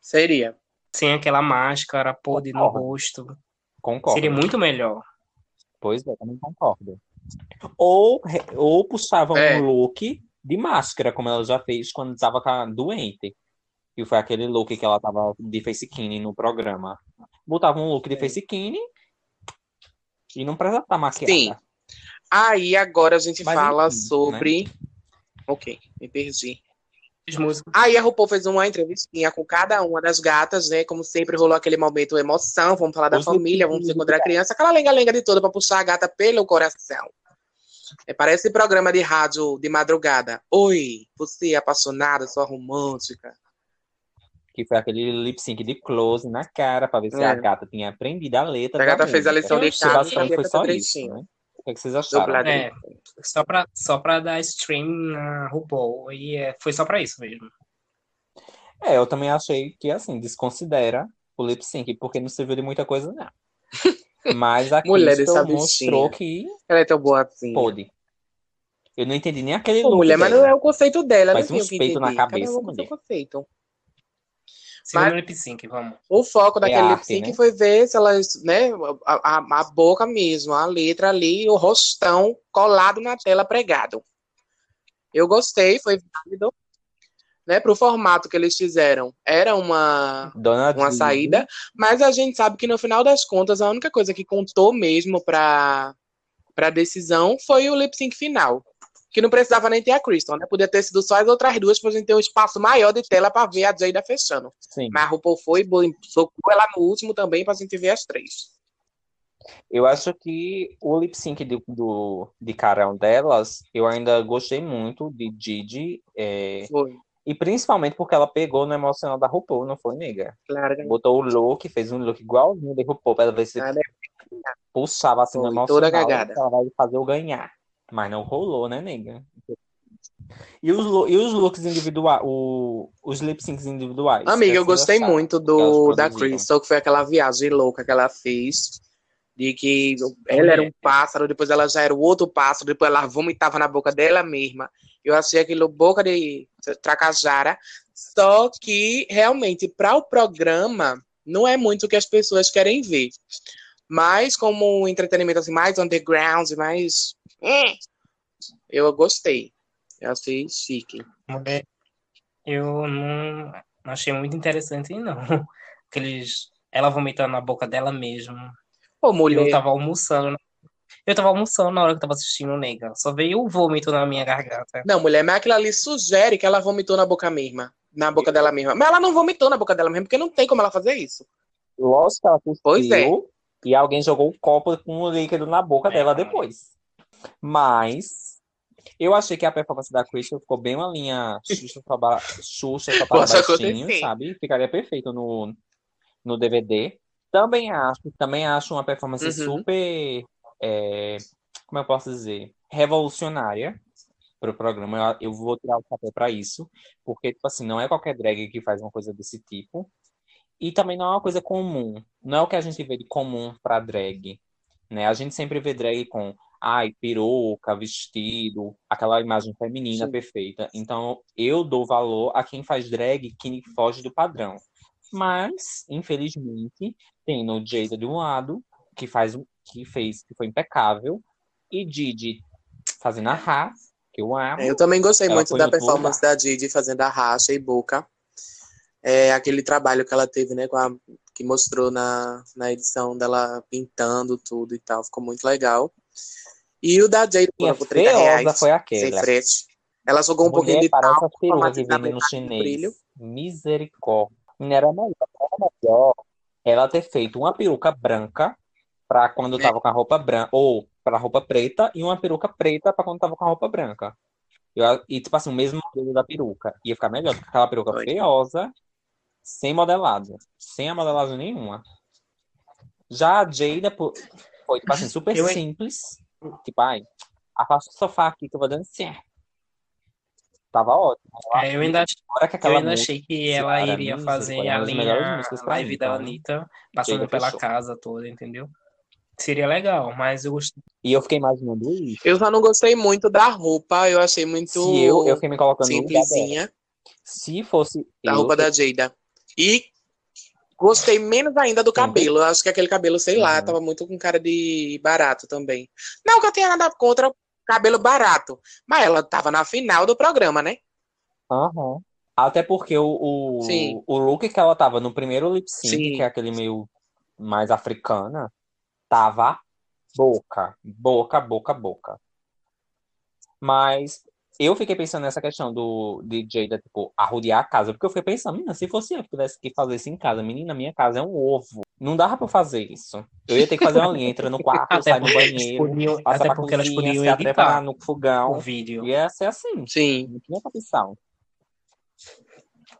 Seria. sem aquela máscara podre no rosto? Concordo. Seria muito melhor. Pois é, também concordo. Ou, ou puxava É. um look de máscara, como ela já fez quando estava doente. E foi aquele look que ela tava de facekine no programa. Botava um look de facekine e não precisava estar maquiada. Sim. Aí agora a gente Mas fala enfim, né? sobre. Ok, me perdi. Aí a RuPaul fez uma entrevistinha com cada uma das gatas, né? Como sempre rolou aquele momento emoção, vamos falar da Os família, vamos encontrar a criança, aquela lenga-lenga de toda pra puxar a gata pelo coração. É, parece programa de rádio de madrugada. Oi, você é apaixonada, sua romântica. Que foi aquele lip sync de close na cara, pra ver se É. a gata tinha aprendido a letra. A gata fez a música. lição de Acho que casa basicamente foi cantar só isso, né? O que, é que vocês acharam? É, só pra, só pra dar stream na RuPaul. E é, foi só pra isso mesmo. É, eu também achei que, assim, desconsidera o lip sync, porque não serviu de muita coisa, não. Mas a Mulher Crystal mostrou que Ela é tão boazinha. pode. Eu não entendi nem aquele Pô, look mulher, mas não é o conceito dela, Faz não tem uns o que peitos na. Cada cabeça, um seu conceito. Segundo Mas- lip sync, vamos. O foco daquele arte, lip sync né? foi ver se elas, né, a, a, a boca mesmo, a letra ali, o rostão colado na tela pregado. Eu gostei, foi válido, né, pro formato que eles fizeram. Era uma, Dona uma saída, mas a gente sabe que no final das contas, a única coisa que contou mesmo pra, pra decisão foi o lip sync final. Que não precisava nem ter a Crystal, né? Podia ter sido só as outras duas pra gente ter um espaço maior de tela pra ver a Jada fechando. Sim. Mas a RuPaul foi, socou ela no último também pra gente ver as três. Eu acho que o lip sync do, do, de carão delas, eu ainda gostei muito de Didi. é, Foi, e principalmente porque ela pegou no emocional da RuPaul, não foi, nega? claro. Botou o look, fez um look igualzinho de RuPaul, pra ela ver se Nada. puxava assim no Foi emocional. toda cagada. Ela vai fazer eu ganhar. Mas não rolou, né, nega? E os, e os looks individuais, o, os lip syncs individuais? Amiga, eu é que vocês gostei muito do da? Crystal, que foi aquela viagem louca que ela fez. De que ela era um pássaro, depois ela já era o outro pássaro, depois ela vomitava na boca dela mesma. Eu achei aquilo boca de tracajara. Só que, realmente, para o programa, não é muito o que as pessoas querem ver. Mas, como um entretenimento assim, mais underground, mais. Hum, Eu gostei. Eu achei chique. Mulher, eu não não achei muito interessante, não. Aqueles, ela vomitando na boca dela mesma. Ô, Eu mulher. tava almoçando. Eu tava almoçando na hora que eu tava assistindo, nega. Só veio o vômito na minha garganta. Não, mulher, mas aquilo ali sugere que ela vomitou na boca mesma. Na boca dela mesma. Mas ela não vomitou na boca dela mesma, porque não tem como ela fazer isso. Lógico que ela cuspiu Pois é. e alguém jogou um copo com o líquido na boca dela depois. Mas eu achei que a performance da Crystal ficou bem uma linha Xuxa só para Xuxa só para baixinho, acontecer. sabe? Ficaria perfeito no, no DVD. Também acho, também acho uma performance Uhum. super, é, como eu posso dizer, revolucionária pro programa. Eu, eu vou tirar o chapéu para isso, porque tipo assim, não é qualquer drag que faz uma coisa desse tipo. E também não é uma coisa comum. Não é o que a gente vê de comum pra drag. Né? A gente sempre vê drag com ai, peruca, vestido, aquela imagem feminina Sim. perfeita. Então, eu dou valor a quem faz drag que foge do padrão. Mas, infelizmente, tem no Jada de um lado, que faz que fez, que foi impecável, e Didi fazendo a Ra, que eu amo. É, Eu também gostei muito da performance da Didi fazendo a racha e boca. É, aquele trabalho que ela teve, né, a- que mostrou na, na edição dela pintando tudo e tal. Ficou muito legal. E o da Jade Minha por 30 feiosa reais, foi sem aquela. frete. Ela jogou um pouquinho Mulher, de parece talco matizar vendem no chinês. brilho. Misericórdia. Era melhor, era melhor ela ter feito uma peruca branca pra quando É. tava com a roupa branca, ou pra roupa preta, e uma peruca preta pra quando tava com a roupa branca. Eu- e, tipo assim, o mesmo modelo da peruca. Ia ficar melhor do que aquela peruca Foi. feiosa, sem modelado. Sem a modelagem nenhuma. Já a Jada foi, tipo assim, super Eu- simples. Tipo, ai, afasta o sofá aqui que eu vou dançar. Tava ótimo. É, eu ainda, Agora que eu ainda achei que ela iria Misericórdia, fazer a linha live mim, da então. Anitta, passando pela fechou. casa toda, entendeu? Seria legal, mas eu gostei. E eu fiquei imaginando isso. Eu só não gostei muito da roupa. Eu achei muito Se eu, eu fiquei me colocando simplesinha Se fosse da eu, roupa da Jada. E gostei menos ainda do cabelo. Eu acho que aquele cabelo, sei lá, Uhum. tava muito com cara de barato também. Não que eu tenha nada contra cabelo barato, mas ela tava na final do programa, né? Aham. Até porque o, o, Sim. o look que ela tava no primeiro lip sync, Sim. que é aquele meio mais africana, tava boca, boca, boca, boca. Mas eu fiquei pensando nessa questão do de Jada, tipo, arrodear a casa, porque eu fiquei pensando, menina, se fosse eu que tivesse que fazer isso em casa, menina, minha casa é um ovo. Não dava pra eu fazer isso. Eu ia ter que fazer uma linha, entra no quarto, Até sai no elas banheiro, podiam, passa até pra porque elas cozinha, podiam se atrepa editar no o fogão. vídeo. Ia ser assim. Sim. Não tinha opção.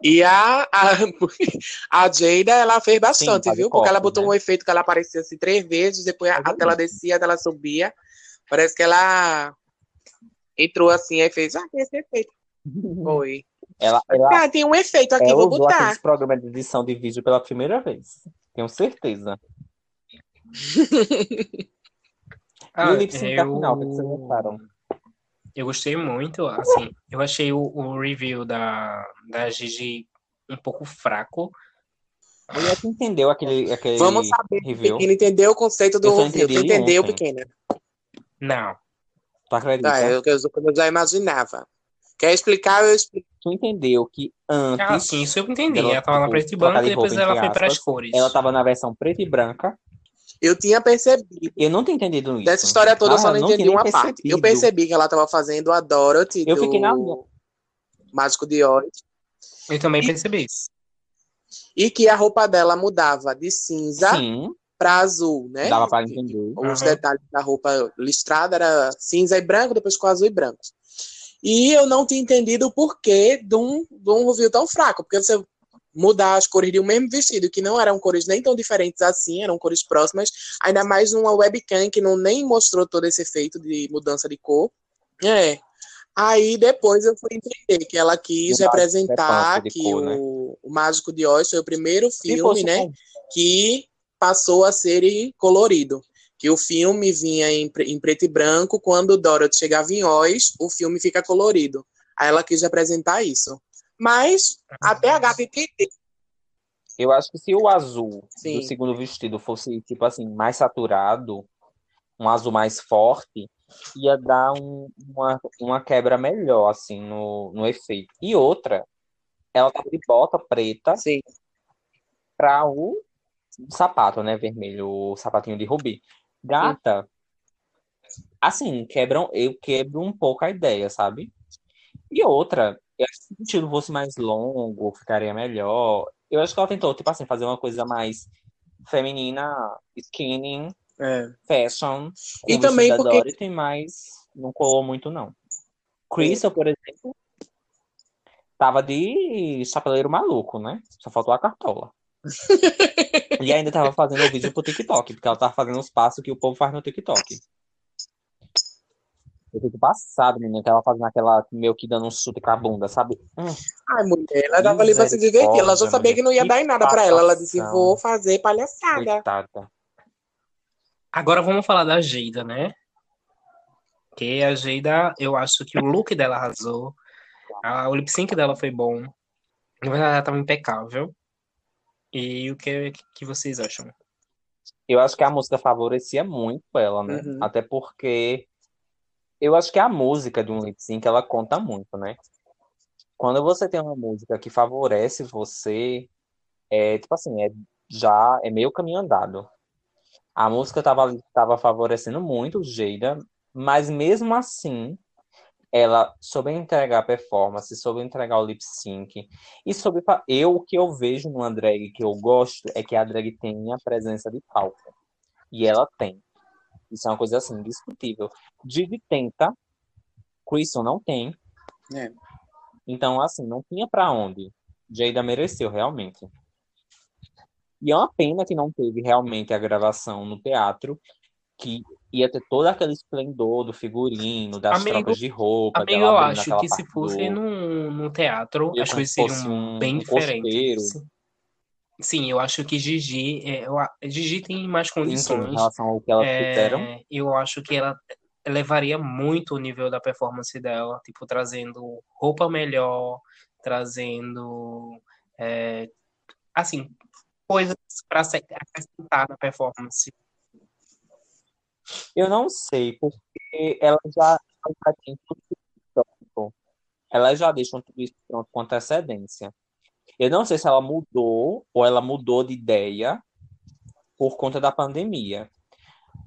E a, a, a Jada, ela fez bastante, faz viu? Porque ela botou né? um efeito que ela aparecia assim três vezes, depois a, a tela descia, a tela subia. Parece que ela entrou assim, aí fez, ah, tem esse efeito. Foi. Ela, ela, Ah, tem um efeito aqui, ela vou usou botar. aqueles programas de edição de vídeo pela primeira vez. Tenho certeza. e Ah, o lip sync da eu... final, o que vocês acharam? Eu gostei muito, assim, eu achei o, o review da, da Gigi um pouco fraco. Mulher, tu entendeu aquele, aquele Vamos saber review? pequena entendeu o conceito do Eu review. Tu entendeu, ontem. pequena? Não, Tu acredita? Tá, eu, eu, eu já imaginava. Quer explicar? Eu explico. Tu entendeu que antes ah, sim, isso eu entendi. dela, Ela tava na preto e branco e depois ela foi para as cores. ela tava na versão preta e branca. Eu tinha percebido. Eu não tinha entendido isso. Dessa história toda, eu só Ah, não não entendi uma nem parte. Eu percebido. percebi que ela tava fazendo a Dorothy Eu do fiquei na- Mágico de Oz. Eu também percebi isso. E que a roupa dela mudava de cinza Sim, pra azul, né? dava pra entender. Os Aham. detalhes da roupa listrada era cinza e branco, depois ficou azul e branco. E eu não tinha entendido o porquê de um, de um review tão fraco, porque você mudar as cores de um mesmo vestido, que não eram cores nem tão diferentes assim, eram cores próximas, ainda mais numa webcam que não nem mostrou todo esse efeito de mudança de cor. É. Aí depois eu fui entender que ela quis representar que cor, né? o, o Mágico de Oz foi o primeiro filme, né, com- que passou a ser colorido. Que o filme vinha em, em preto e branco, quando o Dorothy chegava em Oz, o filme fica colorido. Aí ela quis representar isso. Mas até a gata entender. Eu acho que se o azul Sim. do segundo vestido fosse, tipo assim, mais saturado, um azul mais forte, ia dar um- uma, uma quebra melhor, assim, no, no efeito. E outra, ela tava de bota preta Sim. para o sapato, né, vermelho, o sapatinho de rubi. Gata, assim, quebram, eu quebro um pouco a ideia, sabe? E outra, eu acho que se o vestido fosse mais longo, ficaria melhor. Eu acho que ela tentou, tipo assim, fazer uma coisa mais feminina, skinny, É. fashion, E também porque- Dorothy, mas não colou muito, não. Crystal, por exemplo, tava de chapeleiro maluco, né? Só faltou a cartola. E ainda tava fazendo o vídeo pro TikTok, porque ela tava fazendo os passos que o povo faz no TikTok. Eu fico passado, menina, que ela fazendo aquela meio que dando um chute com a bunda, sabe? Hum, Ai, mulher, ela tava ali pra se divertir. Ela já sabia que não ia mulher. dar em nada pra ela. Ela disse: vou fazer palhaçada. coitada. Agora vamos falar da Geida, né? Que a Geida, eu acho que o look dela arrasou. A, o lip sync dela foi bom. Na verdade, ela tava impecável. E o que, que vocês acham? Eu acho que a música favorecia muito ela, né? Uhum. Até porque eu acho que a música de um lip sync ela conta muito, né? Quando você tem uma música que favorece você, é tipo assim, é já é meio caminho andado. A música tava, tava favorecendo muito o Geida, mas mesmo assim, ela soube entregar a performance, soube entregar o lip sync. E fa- eu, o que eu vejo numa drag que eu gosto é que a drag tem a presença de palco. E ela tem. Isso é uma coisa assim, indiscutível. Didi tenta, Christian não tem. É. Então, assim, não tinha pra onde. Jada mereceu, realmente. E é uma pena que não teve realmente a gravação no teatro, que ia ter todo aquele esplendor do figurino, das Amigo- trocas de roupa, Amigo, eu acho que se fosse do- num, num teatro, Eu as coisas seriam um- bem um diferentes. Sim. Sim, eu acho que Gigi, é, eu Gigi tem mais Enfim, em condições. relação ao que elas É, fizeram. eu acho que ela elevaria muito o nível da performance dela, tipo, trazendo roupa melhor, trazendo, é, assim, coisas para acrescentar na performance. Eu não sei, porque ela já, ela já tem tudo isso pronto. Ela já deixa tudo isso pronto com antecedência. Eu não sei se ela mudou ou ela mudou de ideia por conta da pandemia.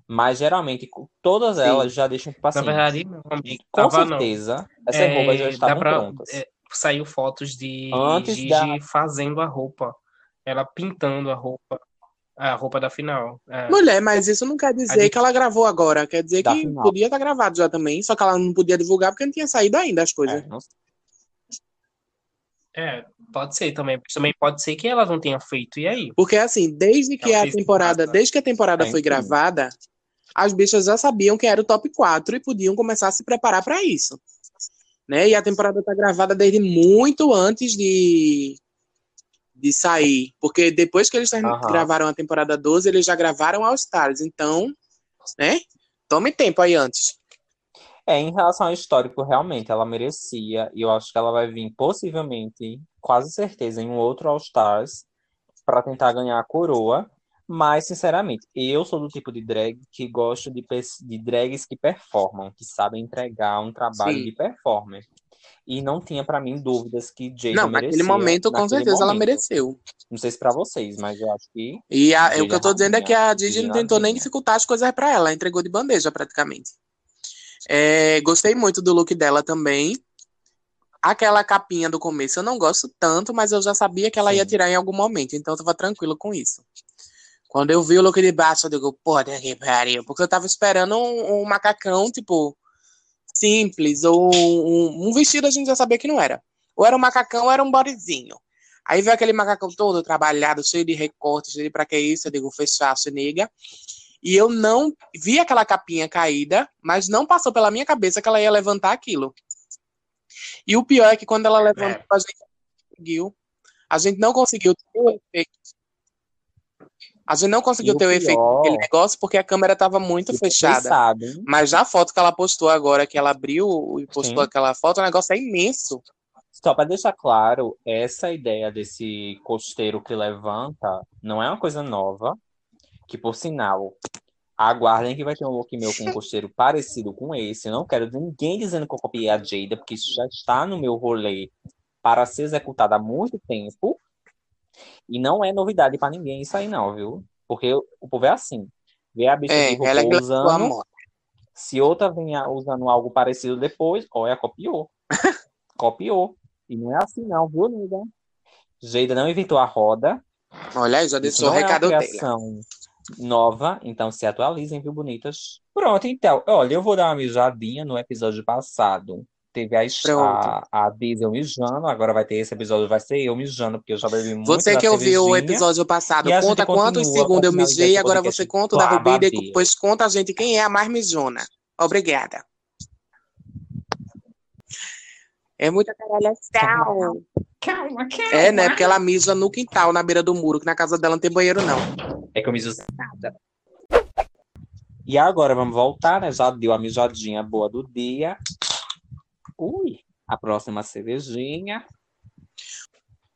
Mas geralmente todas Sim. elas já deixam tipo Na verdade, não, amigo, com tava não. certeza essas É, roupas já estavam pra- prontas. é, saiu fotos de Antes Gigi da- fazendo a roupa, ela pintando a roupa, a roupa da final. É. Mulher, mas isso não quer dizer gente- que ela gravou agora. Quer dizer Da que final. podia estar gravado já também, só que ela não podia divulgar porque não tinha saído ainda as coisas. É, não. É, pode ser também, também pode ser que ela não tenha feito, e aí? Porque assim, desde que Ela a temporada, desde que a temporada É, foi gravada, as bichas já sabiam que era o top 4 e podiam começar a se preparar para isso. Né? E a temporada tá gravada desde muito antes de de sair, porque depois que eles Aham. gravaram a temporada 12, eles já gravaram All Stars, então, né? Tome tempo aí antes. É, em relação ao histórico, realmente, ela merecia. E eu acho que ela vai vir, possivelmente, quase certeza, em um outro All Stars para tentar ganhar a coroa. Mas, sinceramente, eu sou do tipo de drag que gosto de, de drags que performam, que sabem entregar um trabalho Sim. de performer. E não tinha pra mim dúvidas que Jada Não, naquele momento, com naquele certeza, ela momento. mereceu. Não sei se pra vocês, mas eu acho que E a- o que eu tô dizendo é que a Gigi não tentou nem dificultar as coisas pra ela, ela entregou de bandeja praticamente. É, gostei muito do look dela também. Aquela capinha do começo eu não gosto tanto, mas eu já sabia que ela ia Sim. tirar em algum momento, então eu tava tranquilo com isso. Quando eu vi o look de baixo, eu digo, puta que pariu, porque eu tava esperando um, um macacão, tipo, simples, ou um, um vestido a gente já sabia que não era. Ou era um macacão, ou era um bodyzinho. Aí veio aquele macacão todo trabalhado, cheio de recortes, cheio de pra que isso, eu digo, fechaço, nega. E eu não vi aquela capinha caída, mas não passou pela minha cabeça que ela ia levantar aquilo. E o pior é que quando ela levantou, a gente não conseguiu. A gente não conseguiu ter o efeito. A gente não conseguiu E ter o efeito daquele negócio porque a câmera estava muito fechada. sabem, Mas já a foto que ela postou agora, que ela abriu e postou Sim. aquela foto, o negócio é imenso. Só para deixar claro, essa ideia desse costeiro que levanta não é uma coisa nova, que por sinal, aguardem que vai ter um look meu com um costeiro parecido com esse. Eu não quero ninguém dizendo que eu copiei a Jada, porque isso já está no meu rolê para ser executado há muito tempo. E não é novidade para ninguém isso aí não, viu? Porque o povo é assim. Vê a bicha É, de ela é usando, se outra vem usando algo parecido depois, olha, copiou. copiou. E não é assim não, viu, nega? Jada não inventou a roda. Olha aí, já deixou o é recado dela. criação nova, então se atualizem, viu, bonitas? Pronto, então, olha, eu vou dar uma mijadinha no episódio passado. Teve a, a, a Diesel mijando, agora vai ter esse episódio, vai ser eu mijando, porque eu já bebi muito Você que ouviu o episódio passado, E conta quantos segundos eu mijei, agora você conta o da com a Rubida e depois conta a gente quem é a mais mijona. Obrigada. É muita caralhação. Calma, calma. É, né? Porque ela mija no quintal, na beira do muro, que na casa dela não tem banheiro, não. É que eu mijo nada. E agora vamos voltar, né? Já deu a mijadinha boa do dia. A próxima cervejinha.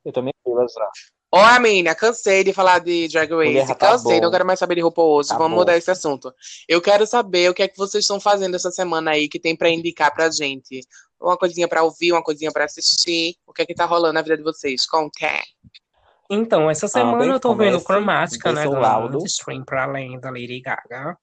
Eu tomei duas já. Ó, a menina, cansei de falar de Drag Race. tá cansei, bom. não quero mais saber de roupa hoje. Tá Vamos bom. mudar esse assunto. Eu quero saber o que é que vocês estão fazendo essa semana aí que tem pra indicar pra gente. Uma coisinha pra ouvir, uma coisinha pra assistir. O que é que tá rolando na vida de vocês? Conta. Então, essa semana bem, eu tô vendo comece, Cromática, né? Do laudo. Stream pra além da Lady Gaga,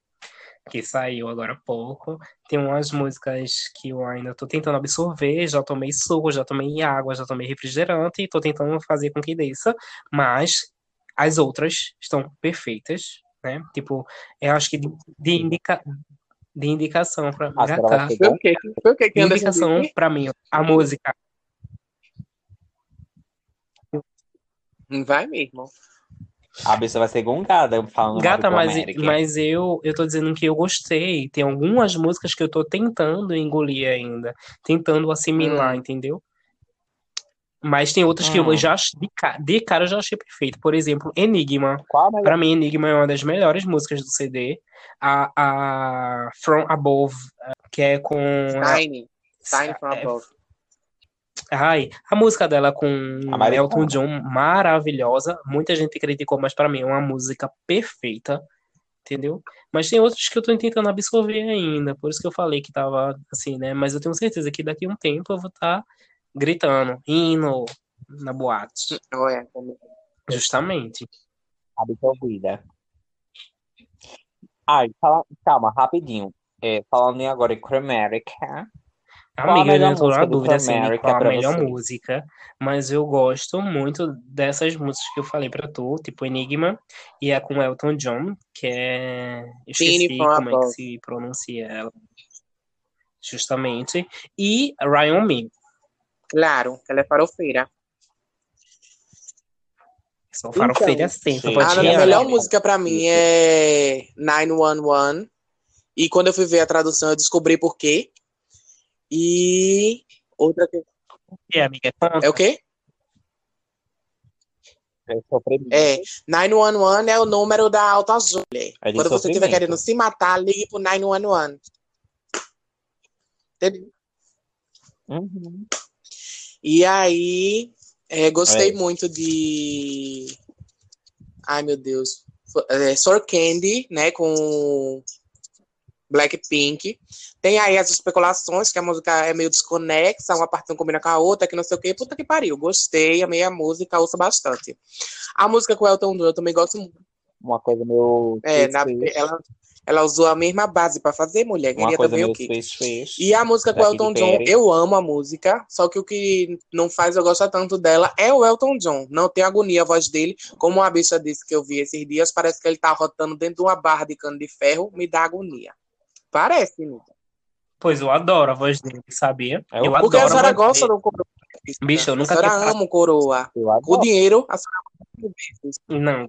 que saiu agora há pouco. Tem umas músicas que eu ainda tô tentando absorver, já tomei suco, já tomei água, já tomei refrigerante e tô tentando fazer com que desça, mas as outras estão perfeitas, né? Tipo, eu acho que de, de, indica, de indicação pra Ah, ser Foi o? Foi que de indicação pra mim, a música Vai mesmo. A bicha vai ser gongada falando Gata, mas, mas eu, eu tô dizendo que eu gostei. Tem algumas músicas que eu tô tentando engolir ainda. Tentando assimilar, Hum. entendeu? Mas tem outras que Hum. eu já ach- de, ca- de cara eu já achei perfeito. Por exemplo, Enigma. Qual a melhor? Pra mim, Enigma é uma das melhores músicas do CD. A, a From Above, que é com. a- Tiny. Tiny from é, above. Ai, a música dela com. Elton John, maravilhosa. Muita gente criticou, mas pra mim é uma música perfeita, entendeu? Mas tem outros que eu tô tentando absorver ainda, por isso que eu falei que tava assim, né? Mas eu tenho certeza que daqui a um tempo eu vou estar gritando, hino na boate, Olha, justamente. Absolvida. Ai, fala- calma, rapidinho. É, falando agora em Chromatica. Amiga, eu ainda tô na dúvida assim, de qual a melhor vocês? música, mas eu gosto muito dessas músicas que eu falei pra tu, tipo Enigma, e a com Elton John, que é. Eu esqueci como é que se pronuncia ela. Justamente. E Ryan Me. Claro, ela é farofeira. Sou farofeira sempre, gente. pode A melhor música pra mim é 911. E quando eu fui ver a tradução, eu descobri por quê. E outra que E, amiga, conta. é o quê? É sofrimento. É, 911 é o número da Alta Azul. É de Quando você estiver querendo se matar, ligue pro 911. Entendeu? Uhum. E aí, é, gostei É. muito de. Ai, meu Deus. É, Sor Candy, né? Com Blackpink. Tem aí as especulações que a música é meio desconexa, uma parte não combina com a outra, que não sei o quê. Puta que pariu. Gostei, amei a música, ouço bastante. A música com o Elton John eu também gosto muito. Uma coisa meio. É, na- ela, ela usou a mesma base pra fazer, mulher. Queria também o quê? E a música com o Elton John, eu amo a música, só que o que não faz eu gostar tanto dela é o Elton John. Não tem agonia a voz dele, como uma bicha disse que eu vi esses dias, parece que ele tá rotando dentro de uma barra de cano de ferro, me dá agonia. Parece, Nita. Pois eu adoro a voz dele, sabia? É o- Eu Porque a adoro senhora a voz gosta dele. do coroa. Bicho, eu nunca A senhora ama o coroa. Eu O dinheiro, a senhora. Não.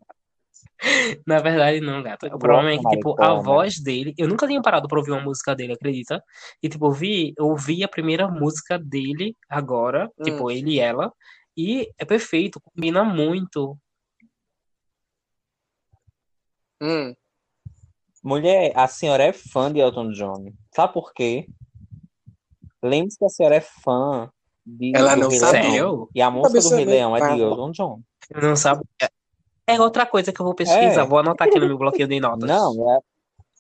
Na verdade, não, gata. O problema é que, tipo, a voz dele. Eu nunca tinha parado pra ouvir uma música dele, acredita? E, tipo, eu vi, eu ouvi a primeira música dele agora, Hum. tipo, ele e ela. E é perfeito, combina muito. Hum. Mulher, a senhora é fã de Elton John. Sabe por quê? Lembre-se que a senhora é fã de Ela do não Rei sabe. Leão. E a música do Rei saber. Leão é de. Elton John. Não sabe? É outra coisa que eu vou pesquisar. É. Vou anotar aqui no meu bloquinho de notas. Não, é.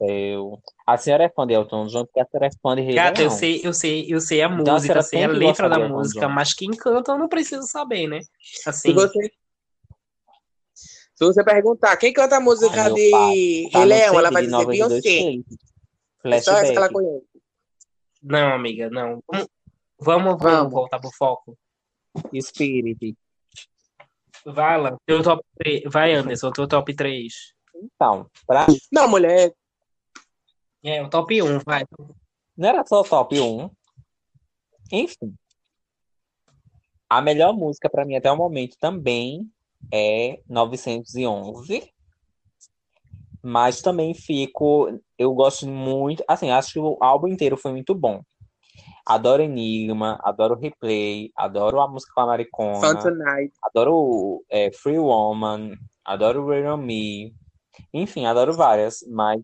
Eu... A senhora é fã de Elton John porque a senhora é fã de Rei Gata, eu Leão. sei, eu sei, eu sei a Então a música, senhora sei a letra da música, mas quem canta eu não preciso saber, né? Se Assim, você, se você perguntar quem canta a música Ai, meu de Tá Leão, ela vai dizer 92 Beyoncé. É só essa que ela conhece. não, amiga, não. Vamos, vamos, vamos Vamos. voltar pro foco. Spirit. Vai, Alan. Teu top 3. Vai, Anderson, teu top 3. Então, pra... Não, mulher, É, o top 1, vai. não era só o top 1. Enfim. A melhor música pra mim até o momento também é 911. Mas também fico. Eu gosto muito. Assim, acho que o álbum inteiro foi muito bom. Adoro Enigma, adoro Replay, adoro a música com a Maricona, adoro é, Free Woman, adoro Rain on Me. Enfim, adoro várias, mas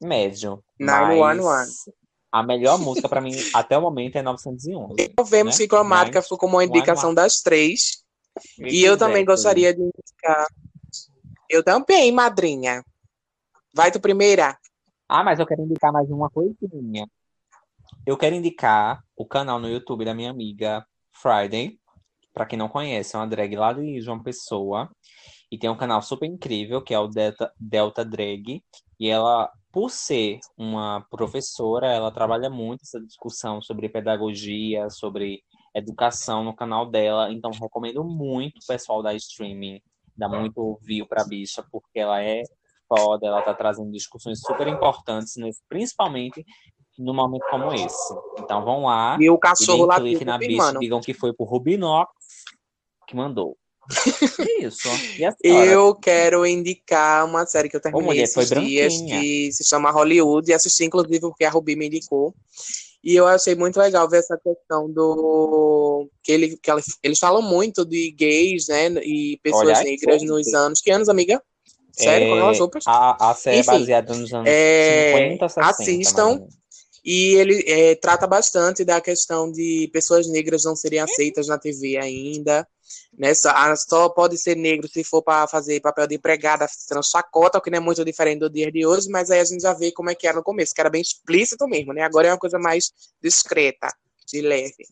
médio. 911. Mas a melhor música pra mim até o momento é 911. Então vemos né? que Cromática foi como uma indicação das três. E eu também Exactly. gostaria de indicar. Eu também, madrinha. Vai tu primeira? Ah, mas eu quero indicar mais uma coisinha. Eu quero indicar o canal no YouTube da minha amiga Friday. Pra quem não conhece, é uma drag lá de João Pessoa. E tem um canal super incrível, que é o Delta, Delta Drag. E ela, por ser uma professora, ela trabalha muito essa discussão sobre pedagogia, sobre educação no canal dela. Então, recomendo muito o pessoal da streaming. Dá muito view pra bicha, porque ela é foda, ela tá trazendo discussões super importantes, nesse- principalmente num momento como esse. Então vão lá E o cachorro lá clique na bicha confirmando. digam que foi pro Rubinox que mandou. É Isso. E? Eu quero indicar uma série que eu terminei mulher, foi esses dias, que se chama Hollywood, e assisti inclusive porque a Ruby me indicou. E eu achei muito legal ver essa questão do. que, ele, que ela- eles falam muito de gays, né? E pessoas Olha, negras foi. nos anos. Que anos, amiga? Sério, É, com aquelas roupas? A, a série é Enfim, baseada nos anos é, 50, 60. assistam. E ele é, trata bastante da questão de pessoas negras não serem aceitas na TV ainda. Né? Só, ah, só pode ser negro se for para fazer papel de empregada, sendo chacota, o que não é muito diferente do dia de hoje, mas aí a gente já vê como é que era no começo, que era bem explícito mesmo, né? Agora é uma coisa mais discreta, de leve.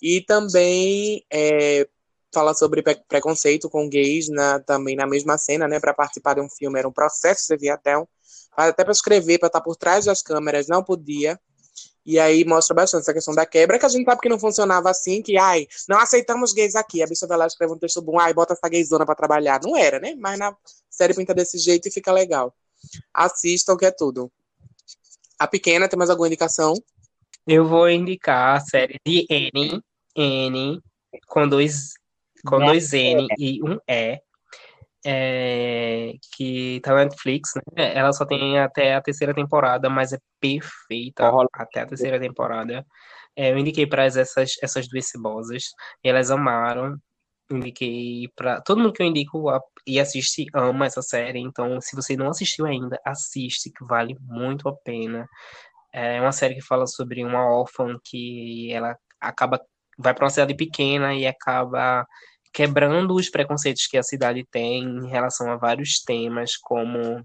E também é, fala sobre pre- preconceito com gays na, também na mesma cena, né? Para participar de um filme era um processo, você via até um, até para escrever, para estar por trás das câmeras, não podia. E aí mostra bastante essa questão da quebra, que a gente sabe que não funcionava assim, que, ai, não aceitamos gays aqui. A bicha vai lá escreve um texto bom, ai, bota essa gayzona pra trabalhar. Não era, né? Mas na série pinta desse jeito e fica legal. Assistam, que é tudo. A pequena, tem mais alguma indicação? Eu vou indicar a série de N, N, com dois, com dois N e um E, é, que tá na Netflix, né? Ela só tem até a terceira temporada, mas é perfeita até a terceira temporada. É, eu indiquei para essas, essas duas cebosas, e elas amaram. Indiquei para todo mundo que eu indico a- e assiste ama essa série, então se você não assistiu ainda, assiste, que vale muito a pena. É uma série que fala sobre uma órfã que ela acaba vai para uma cidade pequena e acaba quebrando os preconceitos que a cidade tem em relação a vários temas, como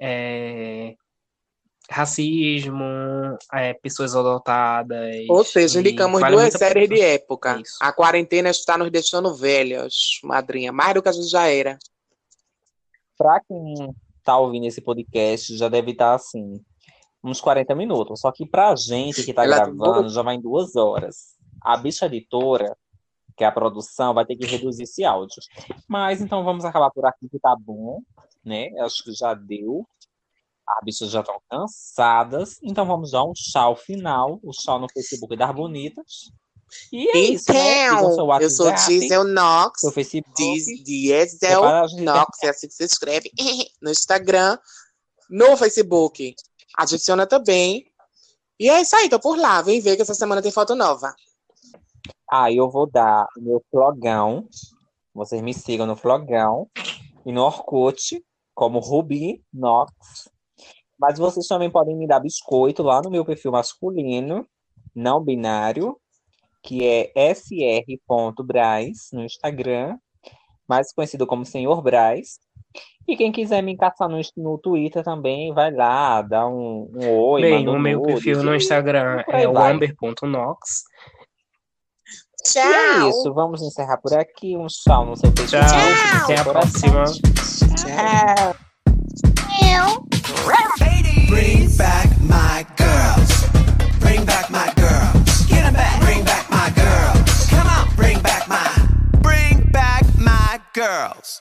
é, racismo, é, pessoas adotadas. Ou seja, indicamos vale duas a séries de época. Isso. A quarentena está nos deixando velhos, madrinha. Mais do que a gente já era. Pra quem tá ouvindo esse podcast, já deve estar assim, uns 40 minutos. Só que pra gente que tá Ela- gravando, já vai em duas horas. A bicha editora, que a produção, vai ter que reduzir esse áudio. Mas então vamos acabar por aqui que tá bom, né? Acho que já deu. As bichas já estão cansadas. Então vamos dar um tchau final. O tchau no Facebook das bonitas. E é isso, né? Seu Então, eu sou WhatsApp, Diesel Nox. seu Facebook. Diz- Diesel Para a gente Nox, é assim que se escreve. No Instagram, no Facebook. Adiciona também. E é isso aí, tô por lá. Vem ver que essa semana tem foto nova. Ah, eu vou dar o meu flogão. Vocês me sigam no flogão e no Orkut, como Ruby Nox. Mas vocês também podem me dar biscoito lá no meu perfil masculino, não binário, que é sr.braz no Instagram, mais conhecido como Senhor Braz. E quem quiser me caçar no, no Twitter também, vai lá, dá um, um oi, Bem, o meu nude, perfil no Instagram aí é o vai. Tchau. E é isso, vamos encerrar por aqui. Um tchau no seu peito. Tchau. tchau. Até a próxima. Tchau. Bring back my girls. Bring back my girls. Get them back. Bring back my girls. Come on. Bring back my. Bring back my girls.